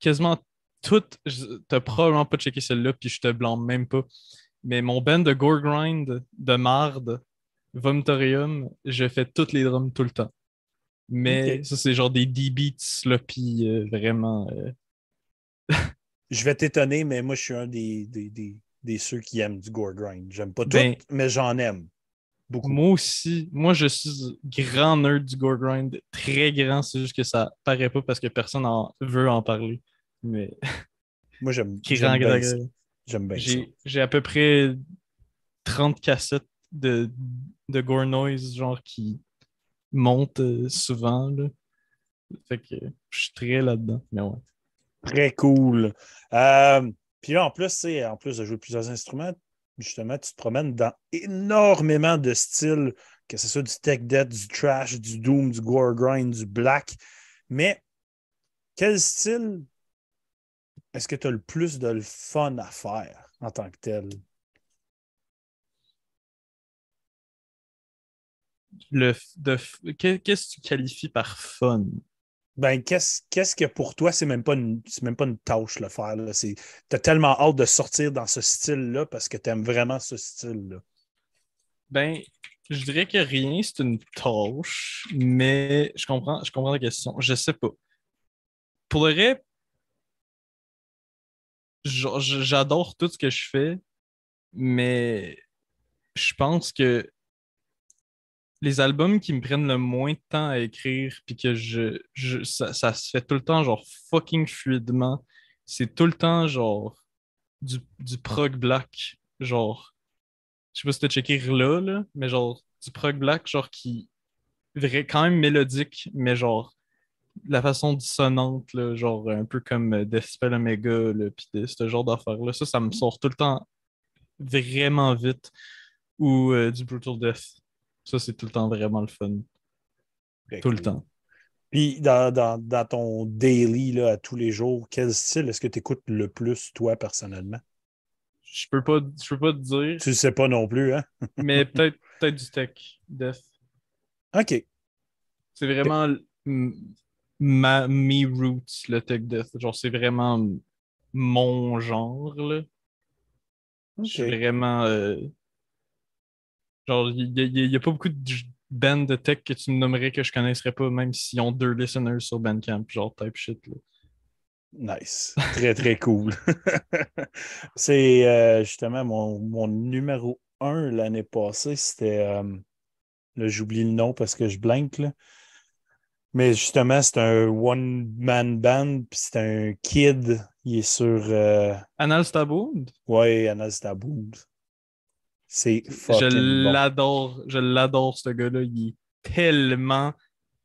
quasiment toutes, je- t'as probablement pas checké celle-là, puis je te blâme même pas. Mais mon band de Gore Grind, de Marde, Vomitorium, je fais toutes les drums tout le temps. Mais ça, c'est genre des D-beats sloppy, euh, vraiment. euh, Je vais t'étonner, mais moi, je suis un des, des, des, des ceux qui aiment du gore grind. J'aime pas tout, Ben, mais j'en aime beaucoup. Moi aussi, moi je suis grand nerd du Gore Grind, très grand, c'est juste que ça paraît pas parce que personne en veut en parler. Mais Moi, j'aime bien. J'aime bien. J'ai à peu près 30 cassettes de, de Gore Noise, genre qui montent euh, souvent. Là. Fait que je suis très là-dedans. Mais ouais. Très cool. Euh, puis là, en plus, en plus de jouer plusieurs instruments, justement, tu te promènes dans énormément de styles, que ce soit du tech death, du trash, du doom, du gore grind, du black. Mais quel style est-ce que tu as le plus de le fun à faire en tant que tel? Le, de, qu'est-ce que tu qualifies par fun? Ben, qu'est-ce, qu'est-ce que pour toi, c'est même pas une, c'est même pas une tâche le faire. Tu as tellement hâte de sortir dans ce style-là parce que tu aimes vraiment ce style-là. Ben, je dirais que rien, c'est une tâche, mais je comprends, je comprends la question. Je sais pas. Pour le vrai, j'adore tout ce que je fais, mais je pense que les albums qui me prennent le moins de temps à écrire, puis que je, ça, se fait tout le temps, genre fucking fluidement, c'est tout le temps, genre, du, du prog black. Genre, je sais pas si t'as checké là, là, mais genre, du prog black, genre, qui. Vrai, quand même mélodique, mais genre, la façon dissonante, là, genre, un peu comme Deathspell Omega, puis ce genre d'affaires-là. Ça, ça me sort tout le temps vraiment vite. Ou euh, du Brutal Death. Ça, c'est tout le temps vraiment le fun. tout le temps. Puis dans, ton daily là, à tous les jours, quel style est-ce que tu écoutes le plus, toi, personnellement? Je peux pas, je peux pas te dire. Tu sais pas non plus, hein? mais peut-être peut du tech, death. OK. C'est vraiment ma, me roots, le tech death. Genre, c'est vraiment mon genre, là. Je suis vraiment. Euh, Genre, il n'y a, pas beaucoup de bands de tech que tu me nommerais que je connaisserais pas, même s'ils ont deux listeners sur Bandcamp, genre type shit. Nice. Très, très cool. C'est euh, justement mon, numéro un l'année passée, c'était. Euh, là, j'oublie le nom parce que je blank, là. Mais justement, c'est un one-man band, puis c'est un kid. Il est sur. Euh... Anal Stabound? Ouais, Anal. C'est Je l'adore. Je l'adore, ce gars-là. Il est tellement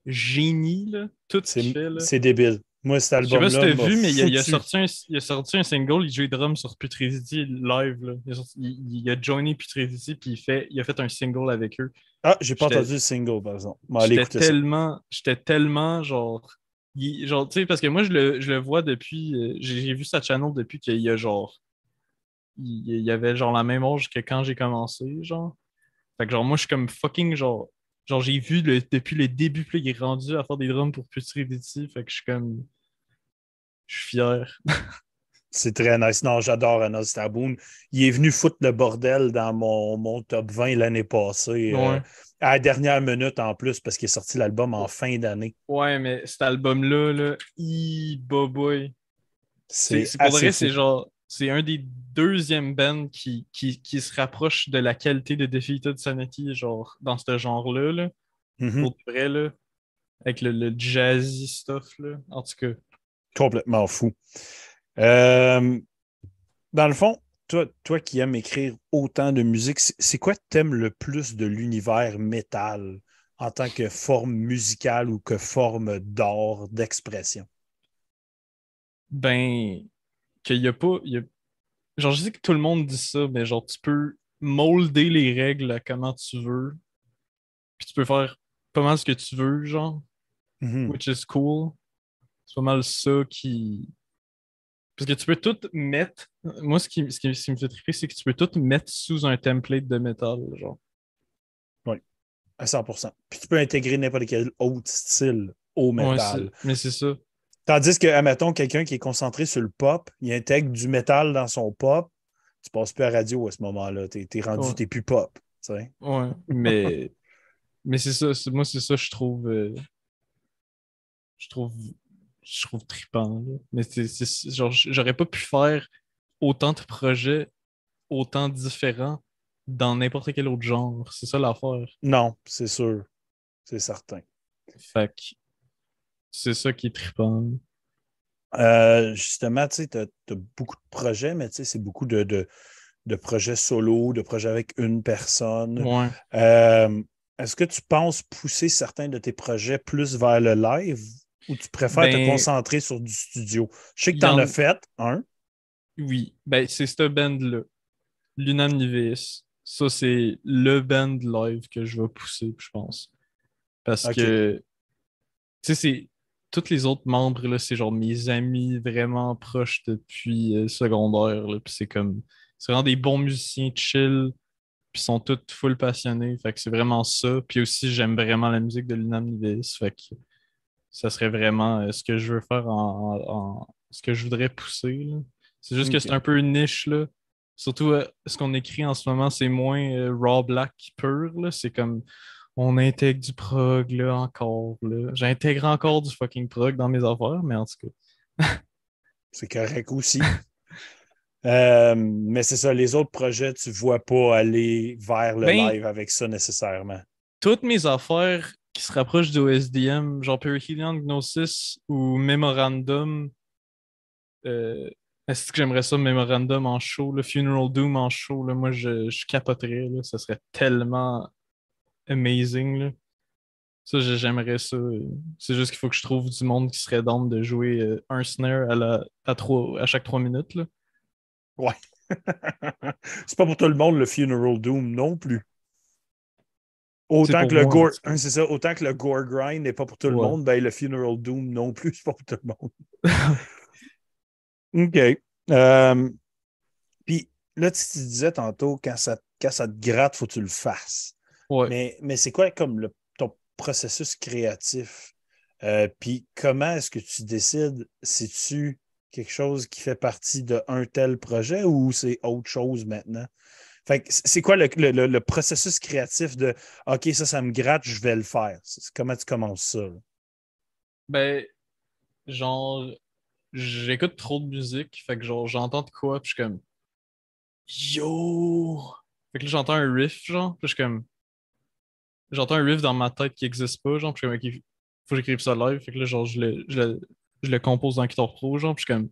génie, là. Tout ce qu'il fait, C'est débile. Moi, cet album-là. Je sais pas si t'as vu, mais il a, sorti un, il a, sorti un, single, il joue drum sur Putridity live. Là. Il, a il, a joiné Putridity, puis il, fait, il a fait un single avec eux. Ah, j'ai pas entendu le single, par exemple. J'étais tellement, j'étais tellement genre. genre, tu sais, parce que moi, je le, je le vois depuis. Euh, j'ai vu sa channel depuis qu'il y a genre il, y avait genre la même âge que quand j'ai commencé, genre. Fait que genre, moi, je suis comme fucking genre. Genre, j'ai vu depuis le début, puis il est rendu à faire des drums pour Putridity. Fait que je suis comme. Je suis fier. C'est très nice. Non, j'adore Anas Taboun. Il est venu foutre le bordel dans mon, mon top 20 l'année passée. Euh, à la dernière minute en plus, parce qu'il est sorti l'album en fin d'année. Ouais, mais cet album-là, là, i boy. C'est pour vrai, c'est genre c'est un des deuxièmes bands qui, qui, qui, se rapproche de la qualité de Defeated Sanity, genre, dans ce genre-là. Là. Pour vrai, là. Avec le, jazzy stuff, là. En tout cas. Complètement fou. Euh, dans le fond, toi, toi qui aimes écrire autant de musique, c'est quoi que t'aimes le plus de l'univers métal en tant que forme musicale ou que forme d'art, d'expression? Ben, qu'il n'y a pas. Genre, je sais que tout le monde dit ça, mais genre, tu peux molder les règles à comment tu veux. Puis tu peux faire pas mal ce que tu veux, genre. Mm-hmm. Which is cool. C'est pas mal ça qui. Parce que tu peux tout mettre. Moi, ce qui, ce qui, me fait triper, c'est que tu peux tout mettre sous un template de métal, genre. Oui, à 100%. Puis tu peux intégrer n'importe quel autre style au métal. mais c'est ça. Tandis que, admettons, quelqu'un qui est concentré sur le pop, il intègre du métal dans son pop, tu passes plus à radio à ce moment-là. Tu es, rendu, tu plus pop. Tu sais? Ouais, mais, mais c'est ça. Moi, c'est ça, je trouve. Euh, je trouve. Je trouve trippant. Mais c'est genre, j'aurais pas pu faire autant de projets, autant différents dans n'importe quel autre genre. C'est ça l'affaire. Non, c'est sûr. C'est certain. Fait que c'est ça qui est trippant. Euh, justement, tu as, beaucoup de projets, mais c'est beaucoup de, de, projets solo, de projets avec une personne. Euh, est-ce que tu penses pousser certains de tes projets plus vers le live ou tu préfères te ben, concentrer sur du studio? Je sais que tu en, as fait un. Oui, ben, c'est ce band-là. Lunam Nivis. Ça, c'est le band live que je vais pousser, je pense. Parce que, tu sais, c'est. Tous les autres membres, là, c'est genre mes amis vraiment proches depuis euh, secondaire. là, Puis c'est comme. C'est vraiment des bons musiciens chill. Puis ils sont tous full passionnés. Fait que c'est vraiment ça. Puis aussi, j'aime vraiment la musique de Lunam Nivis. Fait que ça serait vraiment euh, ce que je veux faire en, en- en- ce que je voudrais pousser. là. C'est juste que c'est un peu une niche, là. Surtout, euh, ce qu'on écrit en ce moment, c'est moins raw black pur, là. C'est comme, on intègre du prog, là, encore, là. J'intègre encore du fucking prog dans mes affaires, mais en tout cas. C'est correct aussi. Euh, mais c'est ça, les autres projets, tu ne vois pas aller vers le Ben- live avec ça nécessairement. Toutes mes affaires qui se rapprochent du OSDM, genre Perihelion Gnosis ou Memorandum, euh, est-ce que j'aimerais ça, Memorandum en show, le Funeral Doom en show, là, moi je, je capoterais, là, ça serait tellement amazing. Là. Ça, j'ai- j'aimerais ça. C'est juste qu'il faut que je trouve du monde qui serait down de jouer euh, un snare à, la, à, trois, à chaque trois minutes. Là. c'est pas pour tout le monde le Funeral Doom non plus. Autant que, le moi, gore, hein, ça, autant que le Gore Grind n'est pas pour tout le Ouais. monde, ben le Funeral Doom non plus, c'est pas pour tout le monde. OK. Euh, Puis là, tu, tu disais tantôt, quand ça, quand ça te gratte, faut que tu le fasses. Ouais. Mais, mais c'est quoi comme le, ton processus créatif? Euh, Puis comment est-ce que tu décides si tu quelque chose qui fait partie d'un tel projet ou c'est autre chose maintenant? Fait c'est quoi le, le- le- processus créatif de OK, ça, ça me gratte, je vais le faire? Comment tu commences ça? là? Ben, genre, j'écoute trop de musique, fait que genre, j'entends de quoi, puis je suis comme, yo! Fait que là, j'entends un riff, genre, puis je suis comme, j'entends un riff dans ma tête qui existe pas, genre, puis je suis comme, OK, faut que j'écrive ça live, fait que là, genre, je le, je le, je le compose dans Guitar Pro, genre, puis je suis comme,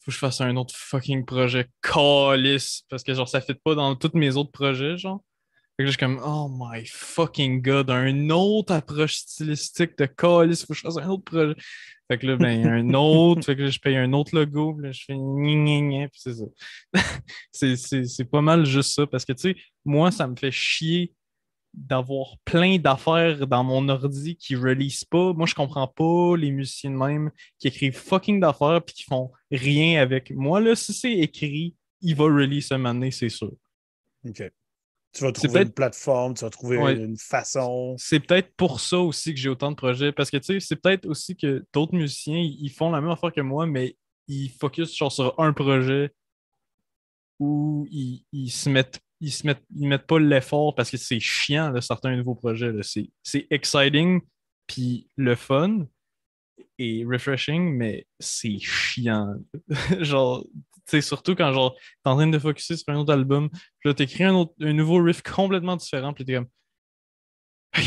faut que je fasse un autre fucking projet calice, parce que genre, ça fit pas dans tous mes autres projets, genre. Fait que là, je suis comme, oh my fucking god, un autre approche stylistique de calice, faut que je fasse un autre projet. Fait que là, ben, un autre, fait que là, je paye un autre logo, puis là, je fais gna puis c'est ça. c'est pas mal juste ça, parce que, tu sais, moi, ça me fait chier d'avoir plein d'affaires dans mon ordi qui release pas. Moi, je comprends pas les musiciens de même qui écrivent fucking d'affaires puis qui font rien avec. Moi, là, si c'est écrit, il va release un moment c'est sûr. OK. Tu vas trouver une plateforme, tu vas trouver Ouais. une façon. C'est peut-être pour ça aussi que j'ai autant de projets. Parce que, tu sais, c'est peut-être aussi que d'autres musiciens, ils ils font la même affaire que moi, mais ils focus genre sur un projet où ils, ils se mettent. Ils se mettent, mettent pas l'effort parce que c'est chiant, là, certains nouveaux projets. là. C'est, exciting, puis le fun et refreshing, mais c'est chiant. genre, surtout quand genre, t'es en train de focuser sur un autre album, puis là, t'écris un, un nouveau riff complètement différent, puis t'es comme, OK,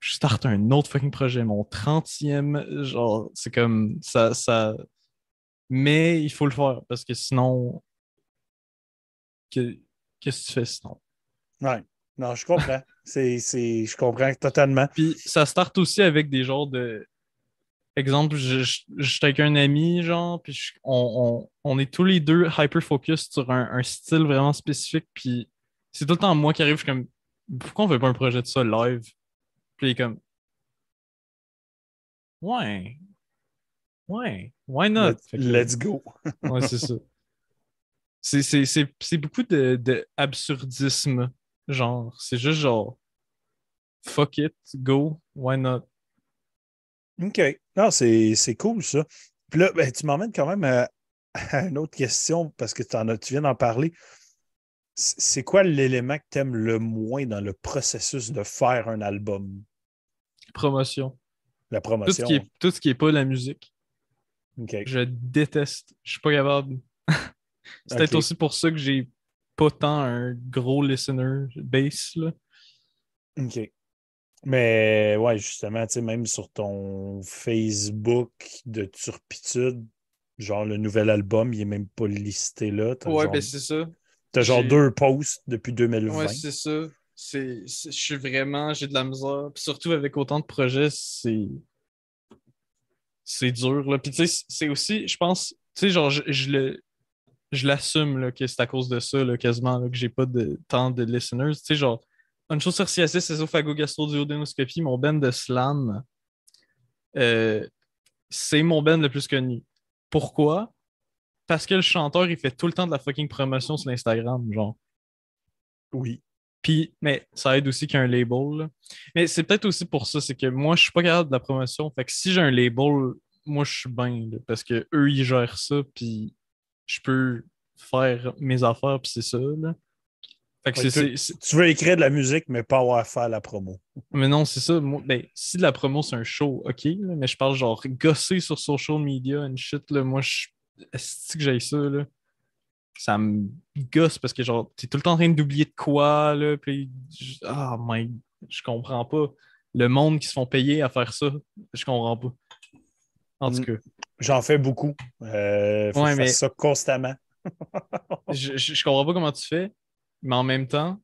je starte un autre fucking projet, mon 30e, genre, c'est comme, ça, ça... Mais il faut le faire, parce que sinon, que- qu'est-ce que tu fais sinon? Ouais. Non, je comprends. c'est, c'est, je comprends totalement. Puis ça starte aussi avec des genres de. Exemple, je, suis avec un ami, genre, puis je- on, on, on est tous les deux hyper-focus sur un, un style vraiment spécifique, puis c'est tout le temps moi qui arrive, je suis comme, pourquoi on fait pas un projet de ça live? Puis il est comme, ouais, ouais, why not? Que let's go. Ouais, c'est ça. C'est, beaucoup de, de absurdisme. Genre, c'est juste genre, fuck it, go, why not? OK. Non, c'est, cool, ça. Puis là, ben, tu m'emmènes quand même à, à une autre question parce que t'en as, tu viens d'en parler. C'est quoi l'élément que tu aimes le moins dans le processus de faire un album? Promotion. La Tout promotion. ce qui est, tout ce qui est pas la musique, OK. je déteste. Je suis pas capable. c'est peut-être aussi pour ça que j'ai pas tant un gros listener base, là. OK. Mais ouais, justement, tu sais, même sur ton Facebook de turpitude, genre le nouvel album, il est même pas listé là. Genre, ben, c'est ça. t'as genre deux posts depuis 2020. Ouais, c'est ça. C'est- je suis vraiment, j'ai de la misère. Puis surtout avec autant de projets, c'est. C'est dur, là. Puis tu sais, c'est aussi, je pense, tu sais, genre, je, je le. Je l'assume que c'est à cause de ça, là, quasiment, là, que j'ai pas de tant de listeners. Tu sais, genre, une chose sur CSS, esophago gastro-duodénoscopie, mon band de slam, euh, c'est mon band le plus connu. Pourquoi? Parce que le chanteur, il fait tout le temps de la fucking promotion sur Instagram, genre. Oui. Puis, mais ça aide aussi qu'il y a un label. là. Mais c'est peut-être aussi pour ça, c'est que moi, je suis pas capable de la promotion. Fait que si j'ai un label, moi, je suis bien, parce que eux, ils gèrent ça, puis je peux faire mes affaires, puis c'est ça, là. Fait que Ouais, c'est- tu- veux écrire de la musique, mais pas avoir à faire la promo. Mais non, c'est ça. Moi, ben, si de la promo, c'est un show, ok, là, mais je parle genre gosser sur social media and shit, là, moi, je. Est-ce que j'ai ça, là? Ça me gosse parce que, genre, t'es tout le temps en train d'oublier de quoi, là, puis. je- Ah, my. Je comprends pas. Le monde qui se font payer à faire ça, je comprends pas. En tout Mm. cas, J'en fais beaucoup. Euh, faut Ouais, que je mais- fasse ça constamment. je, je, je comprends pas comment tu fais, mais en même temps,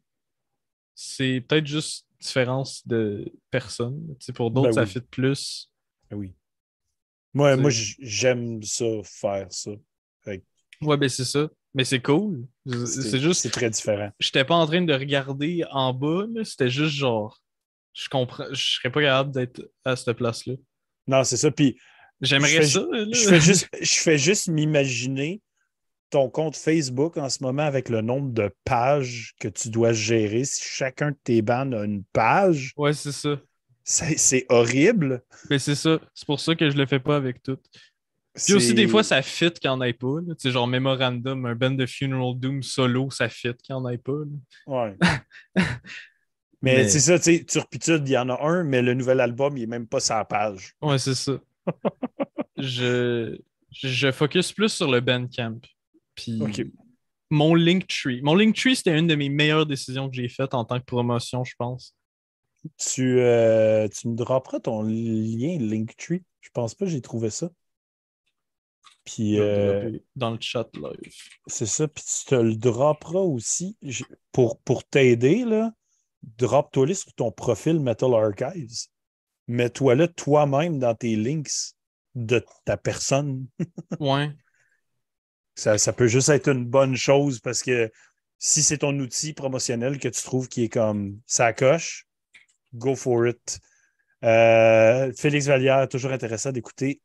c'est peut-être juste différence de. Tu sais, pour d'autres, Ben ça oui. fit plus. Oui. Moi, moi j'aime ça, faire ça. Ouais, ben c'est ça. Mais c'est cool. C'est juste, C'est très différent. j'étais pas en train de regarder en bas. C'était juste genre, je comprends, je serais pas capable d'être à cette place-là. Non, c'est ça. Puis J'aimerais ça, là. je fais juste, je fais juste m'imaginer ton compte Facebook en ce moment avec le nombre de pages que tu dois gérer. Si chacun de tes bandes a une page, Ouais, c'est ça. c'est horrible. Mais c'est ça. C'est pour ça que je le fais pas avec tout. Puis aussi, des fois, ça fit qu'il n'y en ait pas. Tu sais, genre Memorandum, un band de Funeral Doom solo, ça fit qu'il n'y en ait pas. là. Ouais. mais, Mais- c'est ça, tu sais, Turpitude, il y en a un, mais le nouvel album, il n'est même pas sa page. Ouais, c'est ça. Je, je focus plus sur le Bandcamp. Puis mon Linktree. Mon Linktree, c'était une de mes meilleures décisions que j'ai faites en tant que promotion, je pense. Tu, euh, tu me dropperas ton lien Linktree. Je pense pas que j'ai trouvé ça. Puis euh, dans le chat live. c'est ça, puis tu te le dropperas aussi. Pour, pour t'aider, là, drop-toi-le sur ton profil Metal Archives. Mets-toi-le toi-même dans tes links de ta personne. Ouais. Ça, ça peut juste être une bonne chose parce que si c'est ton outil promotionnel que tu trouves qui est comme ça coche, go for it. Euh, Félix Vallière, toujours intéressant d'écouter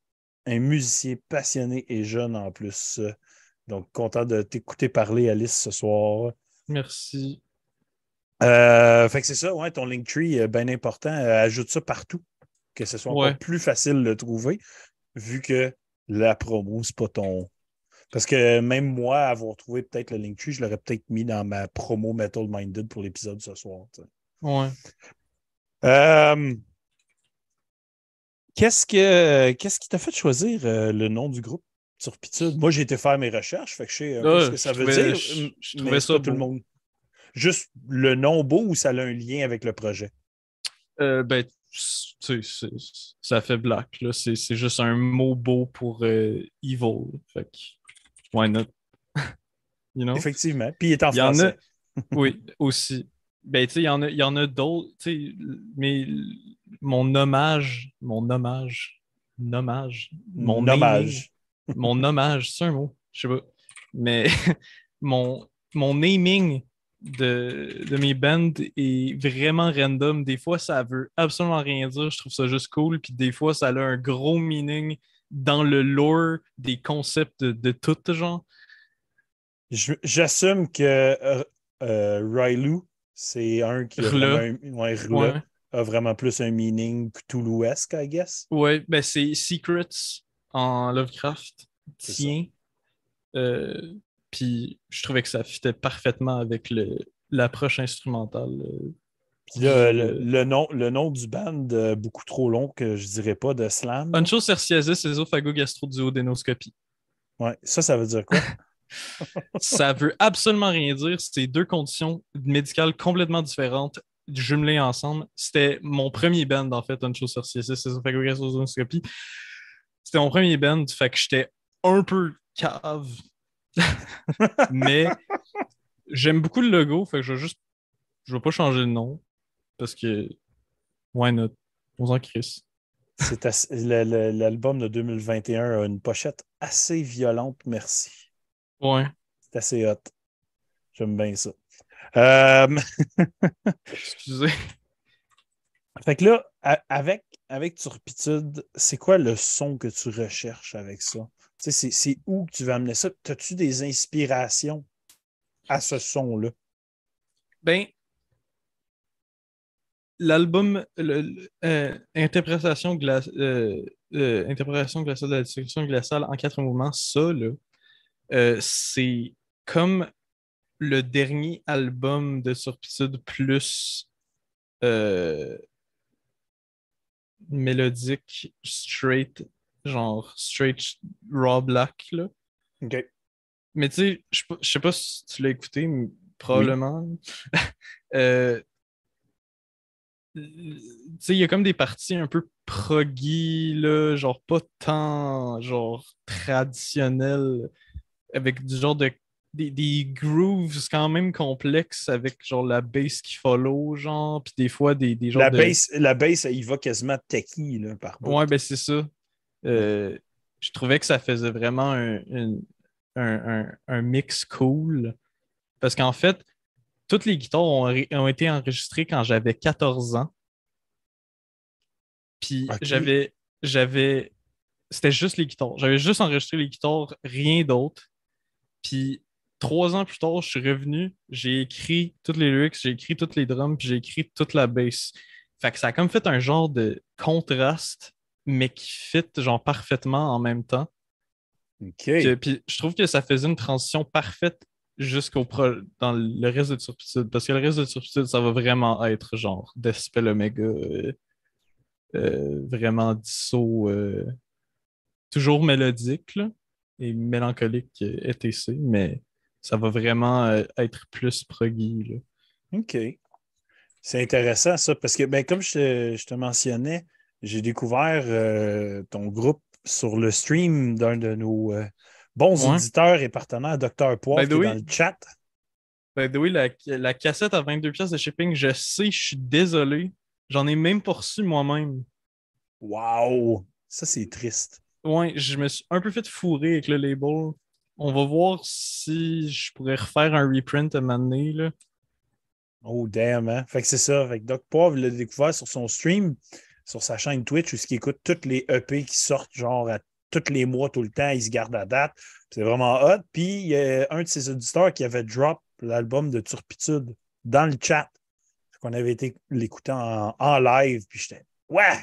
un musicien passionné et jeune en plus. Donc, content de t'écouter parler, Alice, ce soir. Merci. Euh, fait que c'est ça, ouais, ton Linktree, bien important. Euh, ajoute ça partout, que ce soit Ouais. plus facile de le trouver, vu que la promo, c'est pas ton. Parce que même moi, avoir trouvé peut-être le Linktree, je l'aurais peut-être mis dans ma promo Metal Minded pour l'épisode ce soir. Ouais. Euh, Qu'est-ce que qu'est-ce qui t'a fait choisir euh, le nom du groupe Turpitude? Moi, j'ai été faire mes recherches, fait que je sais peu Ah, ce que ça veut trouvais- dire. je- trouvais ça tout le monde. Juste le nom beau ou ça a un lien avec le projet? Euh, ben, ça fait black. là. C'est juste un mot beau pour euh, evil. Fait que, why not? you know? Effectivement. Puis il est en Il en a. français. Oui, aussi. Ben, tu sais, il y en a, il y en a d'autres. Mais mon hommage, mon hommage, nommage, mon naming- mon hommage, c'est un mot, je sais pas. Mais mon, mon naming de, de mes bands est vraiment random. Des fois, ça veut absolument rien dire. Je trouve ça juste cool. Puis des fois, ça a un gros meaning dans le lore des concepts de, de tout genre. J'assume que euh, euh, c'est un qui a vraiment, un- ouais, R'la, Ouais. a vraiment plus un meaning Cthulhuesque, I guess. Ouais, ben c'est Secrets en Lovecraft. Tiens. Euh, Puis je trouvais que ça fitait parfaitement avec le, l'approche instrumentale. euh. Là, le, le nom, le nom du band, euh, beaucoup trop long que je dirais pas, de slam. Ancho cerciasis ésophago-gastro-duodénoscopie. Ouais, ça, ça veut dire quoi? ça veut absolument rien dire. C'est deux conditions médicales complètement différentes jumelées ensemble. C'était mon premier band, en fait, Ancho cerciasis ésophago-gastro-duodénoscopie. C'était mon premier band, fait que j'étais un peu cave. Mais j'aime beaucoup le logo, fait que je vais juste. Je vais pas changer le nom. Parce que. Why not? On s'en crisse. L'album de 2021 a une pochette assez violente, merci. Ouais. C'est assez hot. J'aime bien ça. Euh, Excusez. fait que là, avec, avec Turpitude, c'est quoi le son que tu recherches avec ça? C'est- où que tu veux amener ça? As-tu des inspirations à ce son-là? Ben, l'album, euh, interprétation, gla- euh, euh, glaciale de la destruction glaciale en quatre mouvements, ça, c'est comme le dernier album de Surpitude plus mélodique, straight, genre straight raw black, là. OK. Mais tu sais, je sais pas- je sais pas si tu l'as écouté, mais probablement. Euh, tu sais, il y a comme des parties un peu proggy, là, genre pas tant genre traditionnelles, avec du genre de des, des grooves quand même complexes avec genre la bass qui follow, genre, puis des fois des, des genres La de... bass, la bass, il va quasiment techie là, par bout. Ouais, ben c'est ça. Euh, je trouvais que ça faisait vraiment un, un- un- un- un mix cool. Parce qu'en fait, toutes les guitares ont, ont été enregistrées quand j'avais 14 ans. Puis j'avais. j'avais C'était juste les guitares. J'avais juste enregistré les guitares, rien d'autre. Puis trois ans plus tard, je suis revenu, j'ai écrit toutes les lyrics, j'ai écrit toutes les drums, puis j'ai écrit toute la bass. Fait que ça a comme fait un genre de contraste, mais qui fit genre parfaitement en même temps. OK. Que- puis je trouve que ça faisait une transition parfaite jusqu'au pro- dans le reste de Turpitude. Parce que le reste de Turpitude, ça va vraiment être genre Despel Omega, euh, euh, vraiment disso, euh, toujours mélodique là, et mélancolique, etc. Mais ça va vraiment être plus proggy. là. OK. C'est intéressant, ça, parce que, ben, comme je te, je te mentionnais, j'ai découvert euh, ton groupe sur le stream d'un de nos euh, bons Ouais. auditeurs et partenaires, Dr. Poivre, the qui est dans le chat. Way, la, la cassette à 22 pièces de shipping, je sais, je suis désolé. J'en ai même pas reçu moi-même. Wow! Ça, c'est triste. Ouais, je me suis un peu fait fourrer avec le label. On va voir si je pourrais refaire un reprint à un moment donné, là. Oh, damn, hein? Fait que c'est ça. Fait que Doc Poivre l'a découvert sur son stream, sur sa chaîne Twitch, où il écoute toutes les EP qui sortent, genre, à tous les mois, tout le temps. Il se garde à date. C'est vraiment hot. Puis, il y a un de ses auditeurs qui avait drop l'album de Turpitude dans le chat. Qu'on avait été l'écouter en, en live, puis j'étais Ouais!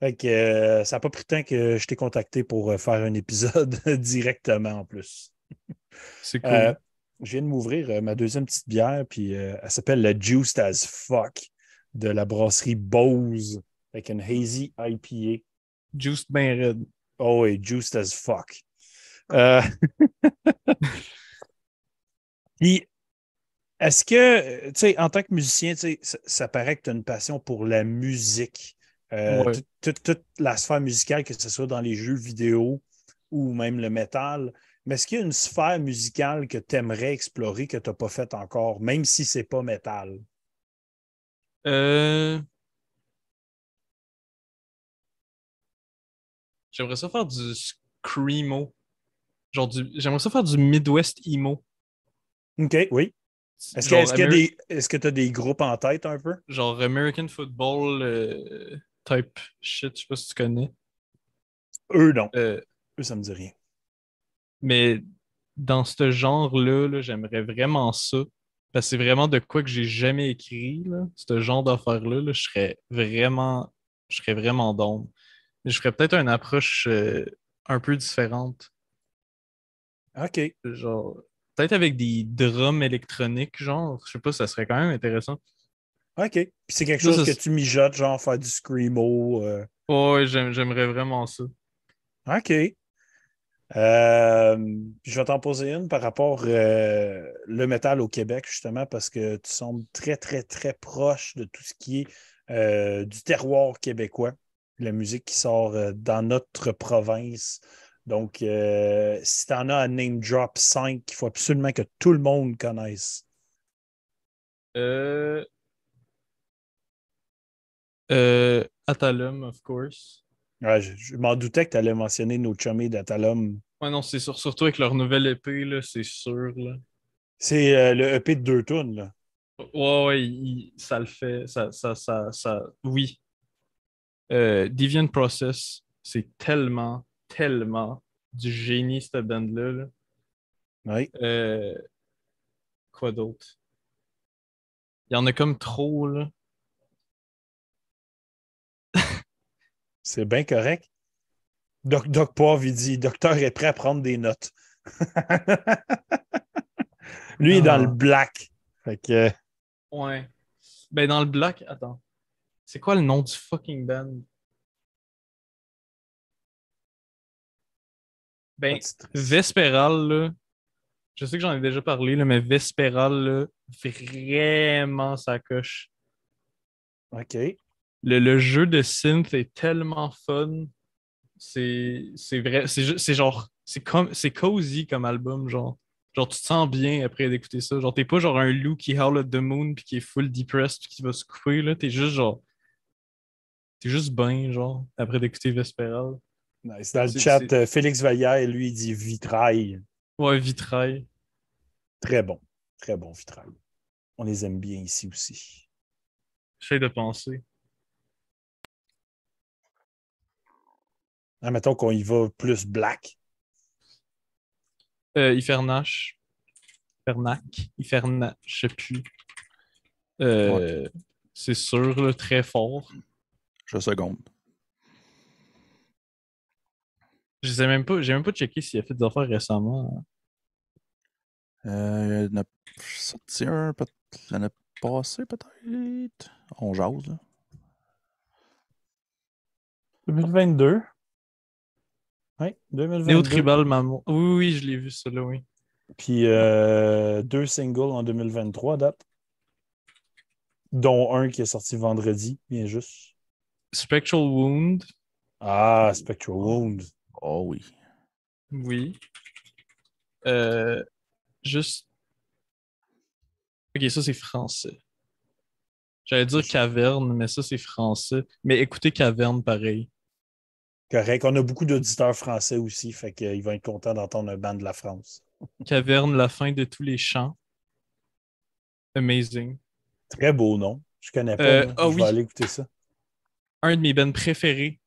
Fait que euh, ça n'a pas pris de temps que je t'ai contacté pour euh, faire un épisode directement en plus. C'est cool. Euh, je viens de m'ouvrir euh, ma deuxième petite bière, puis elle s'appelle la Juiced as Fuck de la brasserie Bose avec une hazy IPA. Juiced ben red. Oh, oui, Juiced as Fuck. Euh, Puis, est-ce que, tu sais, en tant que musicien, tu sais, ça, ça paraît que tu as une passion pour la musique. Euh, Ouais. toute la sphère musicale, que ce soit dans les jeux vidéo ou même le métal. Mais est-ce qu'il y a une sphère musicale que tu aimerais explorer que tu n'as pas faite encore, même si c'est pas métal? Euh... J'aimerais ça faire du screamo. Genre du... J'aimerais ça faire du Midwest emo. OK, oui. Est-ce que Ameri- tu as des groupes en tête un peu? Genre American Football euh, type shit, je sais pas si tu connais. Eux, non. Euh, Eux, ça me dit rien. Mais dans ce genre-là, là, j'aimerais vraiment ça. Parce que c'est vraiment de quoi que j'ai jamais écrit, là. Ce genre d'affaires-là, là, je serais vraiment. Je serais vraiment down. Je ferais peut-être une approche euh, un peu différente. OK. Genre. Peut-être avec des drums électroniques, genre. Je sais pas, ça serait quand même intéressant. OK. Puis c'est quelque Ça, chose ça, que tu mijotes, genre faire du screamo. euh, Ouais, j'aime- j'aimerais vraiment ça. OK. Euh, je vais t'en poser une par rapport euh, le métal au Québec, justement, parce que tu sembles très, très, très proche de tout ce qui est euh, du terroir québécois, la musique qui sort euh, dans notre province. Donc, euh, si tu en as un name drop 5, il faut absolument que tout le monde connaisse. Euh... Euh... Atalum, of course. Ouais, je je m'en doutais que tu allais mentionner nos chummies d'Atalum. Ouais, non, c'est sûr, surtout avec leur nouvelle épée, là, c'est sûr. Là. C'est euh, le EP de deux tonnes, là. Ouais, ouais, il- ça le fait. Ça, ça, ça, ça... Oui. Euh, Deviant Process, c'est tellement, tellement du génie, cette band-là. là. Oui. Euh, Quoi d'autre? Il y en a comme trop, là. C'est bien correct. Doc, Doc Poivre, il dit Docteur est prêt à prendre des notes. Lui, il est dans Ah. le black. Fait que, Ouais. Ben, dans le black, attends. C'est quoi le nom du fucking band? Ben, Vesperal, là, je sais que j'en ai déjà parlé, là, mais Vesperal, là, vraiment ça coche. OK. Le, le jeu de synth est tellement fun. C'est c'est vrai. C'est genre. C'est comme c'est cozy comme album, genre. Genre, tu te sens bien après d'écouter ça. Genre, t'es pas genre un loup qui howl at the moon puis qui est full depressed puis qui va se couper, là. T'es juste genre. T'es juste bien, genre, après d'écouter Vesperal. Nice. Dans le chat, euh, Félix Vallière, lui, il dit vitrail. Ouais, vitrail. Très bon. Très bon vitrail. On les aime bien ici aussi. J'essaie de penser. Ah, mettons qu'on y va plus black. Euh, Ifernache. Fernac. Ifernac, je sais plus. Euh, C'est sûr, là, très fort. Je seconde. Je sais même pas, j'ai même pas checké s'il a fait des affaires récemment. Euh, il y en a sorti un l'année passée, peut-être. On jase, là. 2022. Oui, 2022. Néo Tribal Maman. Oui, oui, oui, je l'ai vu, ça là, oui. Puis euh, deux singles en 2023 à date. Dont un qui est sorti vendredi, bien juste. Spectral Wound, Ah, Spectral Wound. Oh oui. oui. Euh, juste. Ok, ça c'est français. J'allais dire Caverne, mais ça c'est français. Mais écoutez Caverne pareil. Correct. On a beaucoup d'auditeurs français aussi, fait qu'ils vont être contents d'entendre un band de la France. Caverne, la fin de tous les chants. Amazing. Très beau nom. Je connais pas. Euh, ah Je oui. vais aller écouter ça. Un de mes bands préférés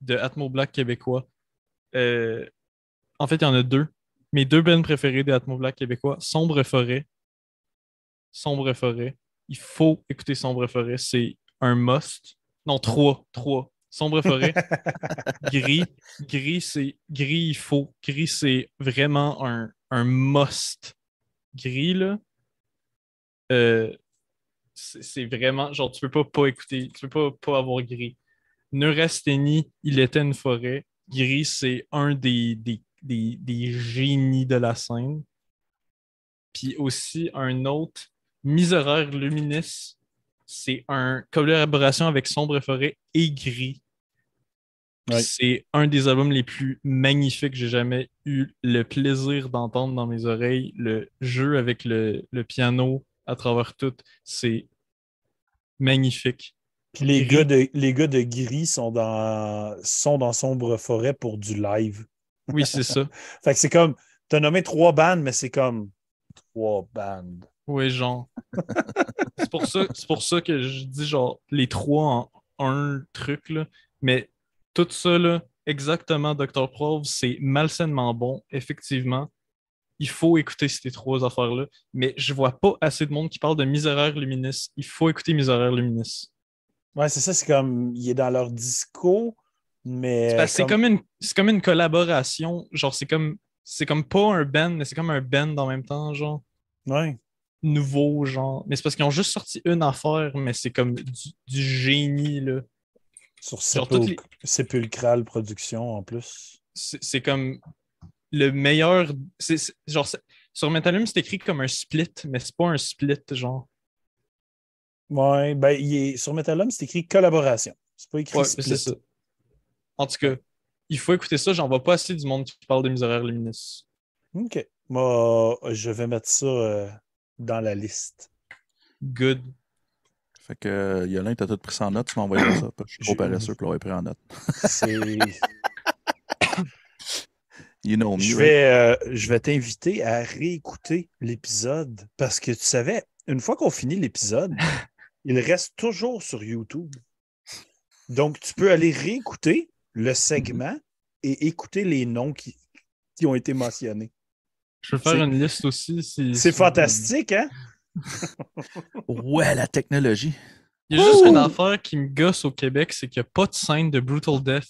de Atmo Black québécois. Euh, en fait, il y en a deux. Mes deux bands préférés de Atmo Black québécois, Sombre Forêt. Sombre Forêt. Il faut écouter Sombre Forêt. C'est un must. Non, trois. Trois. Sombre Forêt. Gris. Gris, c'est. Gris, il faut. Gris, c'est vraiment un, un must. Gris, là. Euh, c'est vraiment. Genre, tu peux pas pas écouter. Tu peux pas pas avoir gris. Neurasthénie, il était une forêt. Gris, c'est un des, des, des, des génies de la scène. Puis aussi un autre, Misérère Luminis, c'est une collaboration avec Sombre Forêt et Gris. Ouais. C'est un des albums les plus magnifiques que j'ai jamais eu le plaisir d'entendre dans mes oreilles. Le jeu avec le, le piano à travers tout, c'est magnifique. Puis les gars, de, les gars de Gris sont dans, sont dans Sombre Forêt pour du live. Oui, c'est ça. Fait que c'est comme. Tu as nommé trois bandes, mais c'est comme trois bandes. Oui, genre. c'est pour ça, pour ça que je dis genre les trois en un truc là. Mais tout ça là, exactement Dr. Prove, c'est malsainement bon, effectivement. Il faut écouter ces trois affaires-là. Mais je vois pas assez de monde qui parle de Miséraire Luminis. Il faut écouter Miséraire Luminis. Ouais, c'est ça, c'est comme. Il est dans leur disco, mais. C'est C'est comme une, c'est comme une collaboration. Genre, c'est comme, c'est comme pas un band, mais c'est comme un band en même temps, genre. Ouais. nouveau, genre. Mais c'est parce qu'ils ont juste sorti une affaire, mais c'est comme du, du génie, là. Sur Sepul- les- Sépulcral Production en plus. C'est c'est comme le meilleur. genre, sur Metalum, c'est écrit comme un split, mais c'est pas un split, genre. Ouais, ben, il est, sur Metalum, c'est écrit collaboration. C'est pas écrit Ouais, split. c'est ça. En tout cas, il faut écouter ça. J'en vois pas assez du monde qui parle de Miséraire Luminous. OK. Moi, je vais mettre ça euh, dans la liste. Good. Fait que euh, Yolin, t'as tout pris ça en note, tu m'as envoyé ça. Je suis trop paresseux pour l'avoir pris en note. C'est. You know me. Je vais, euh, je vais t'inviter à réécouter l'épisode parce que tu savais, une fois qu'on finit l'épisode, il reste toujours sur YouTube. Donc, tu peux aller réécouter le segment et écouter les noms qui, qui ont été mentionnés. Je peux faire une liste aussi. si- C'est si- fantastique, hein? Ouais, la technologie. Il y a juste Ouh! une affaire qui me gosse au Québec, c'est qu'il n'y a pas de scène de Brutal Death.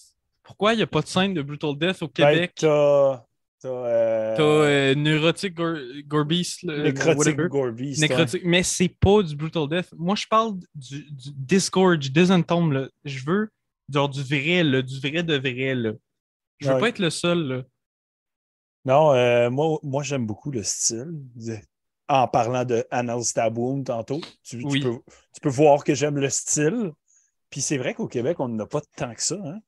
Pourquoi il n'y a pas de scène de Brutal Death au Ben, Québec? t'as. T'as. euh, T'as euh, Neurotic Gor- Gorbeast. Gorby. c'est Nécrotique, mais c'est pas du Brutal Death. Moi, je parle du, du Disgorge, Disentomb, là. Je veux genre du vrai, là, du vrai de vrai, là. Je veux Ouais. pas être le seul, là. Non, euh, moi, moi j'aime beaucoup le style. En parlant de Annal Stabboom tantôt, tu, peux, tu peux voir que j'aime le style. Puis c'est vrai qu'au Québec, on n'en a pas tant que ça. Hein?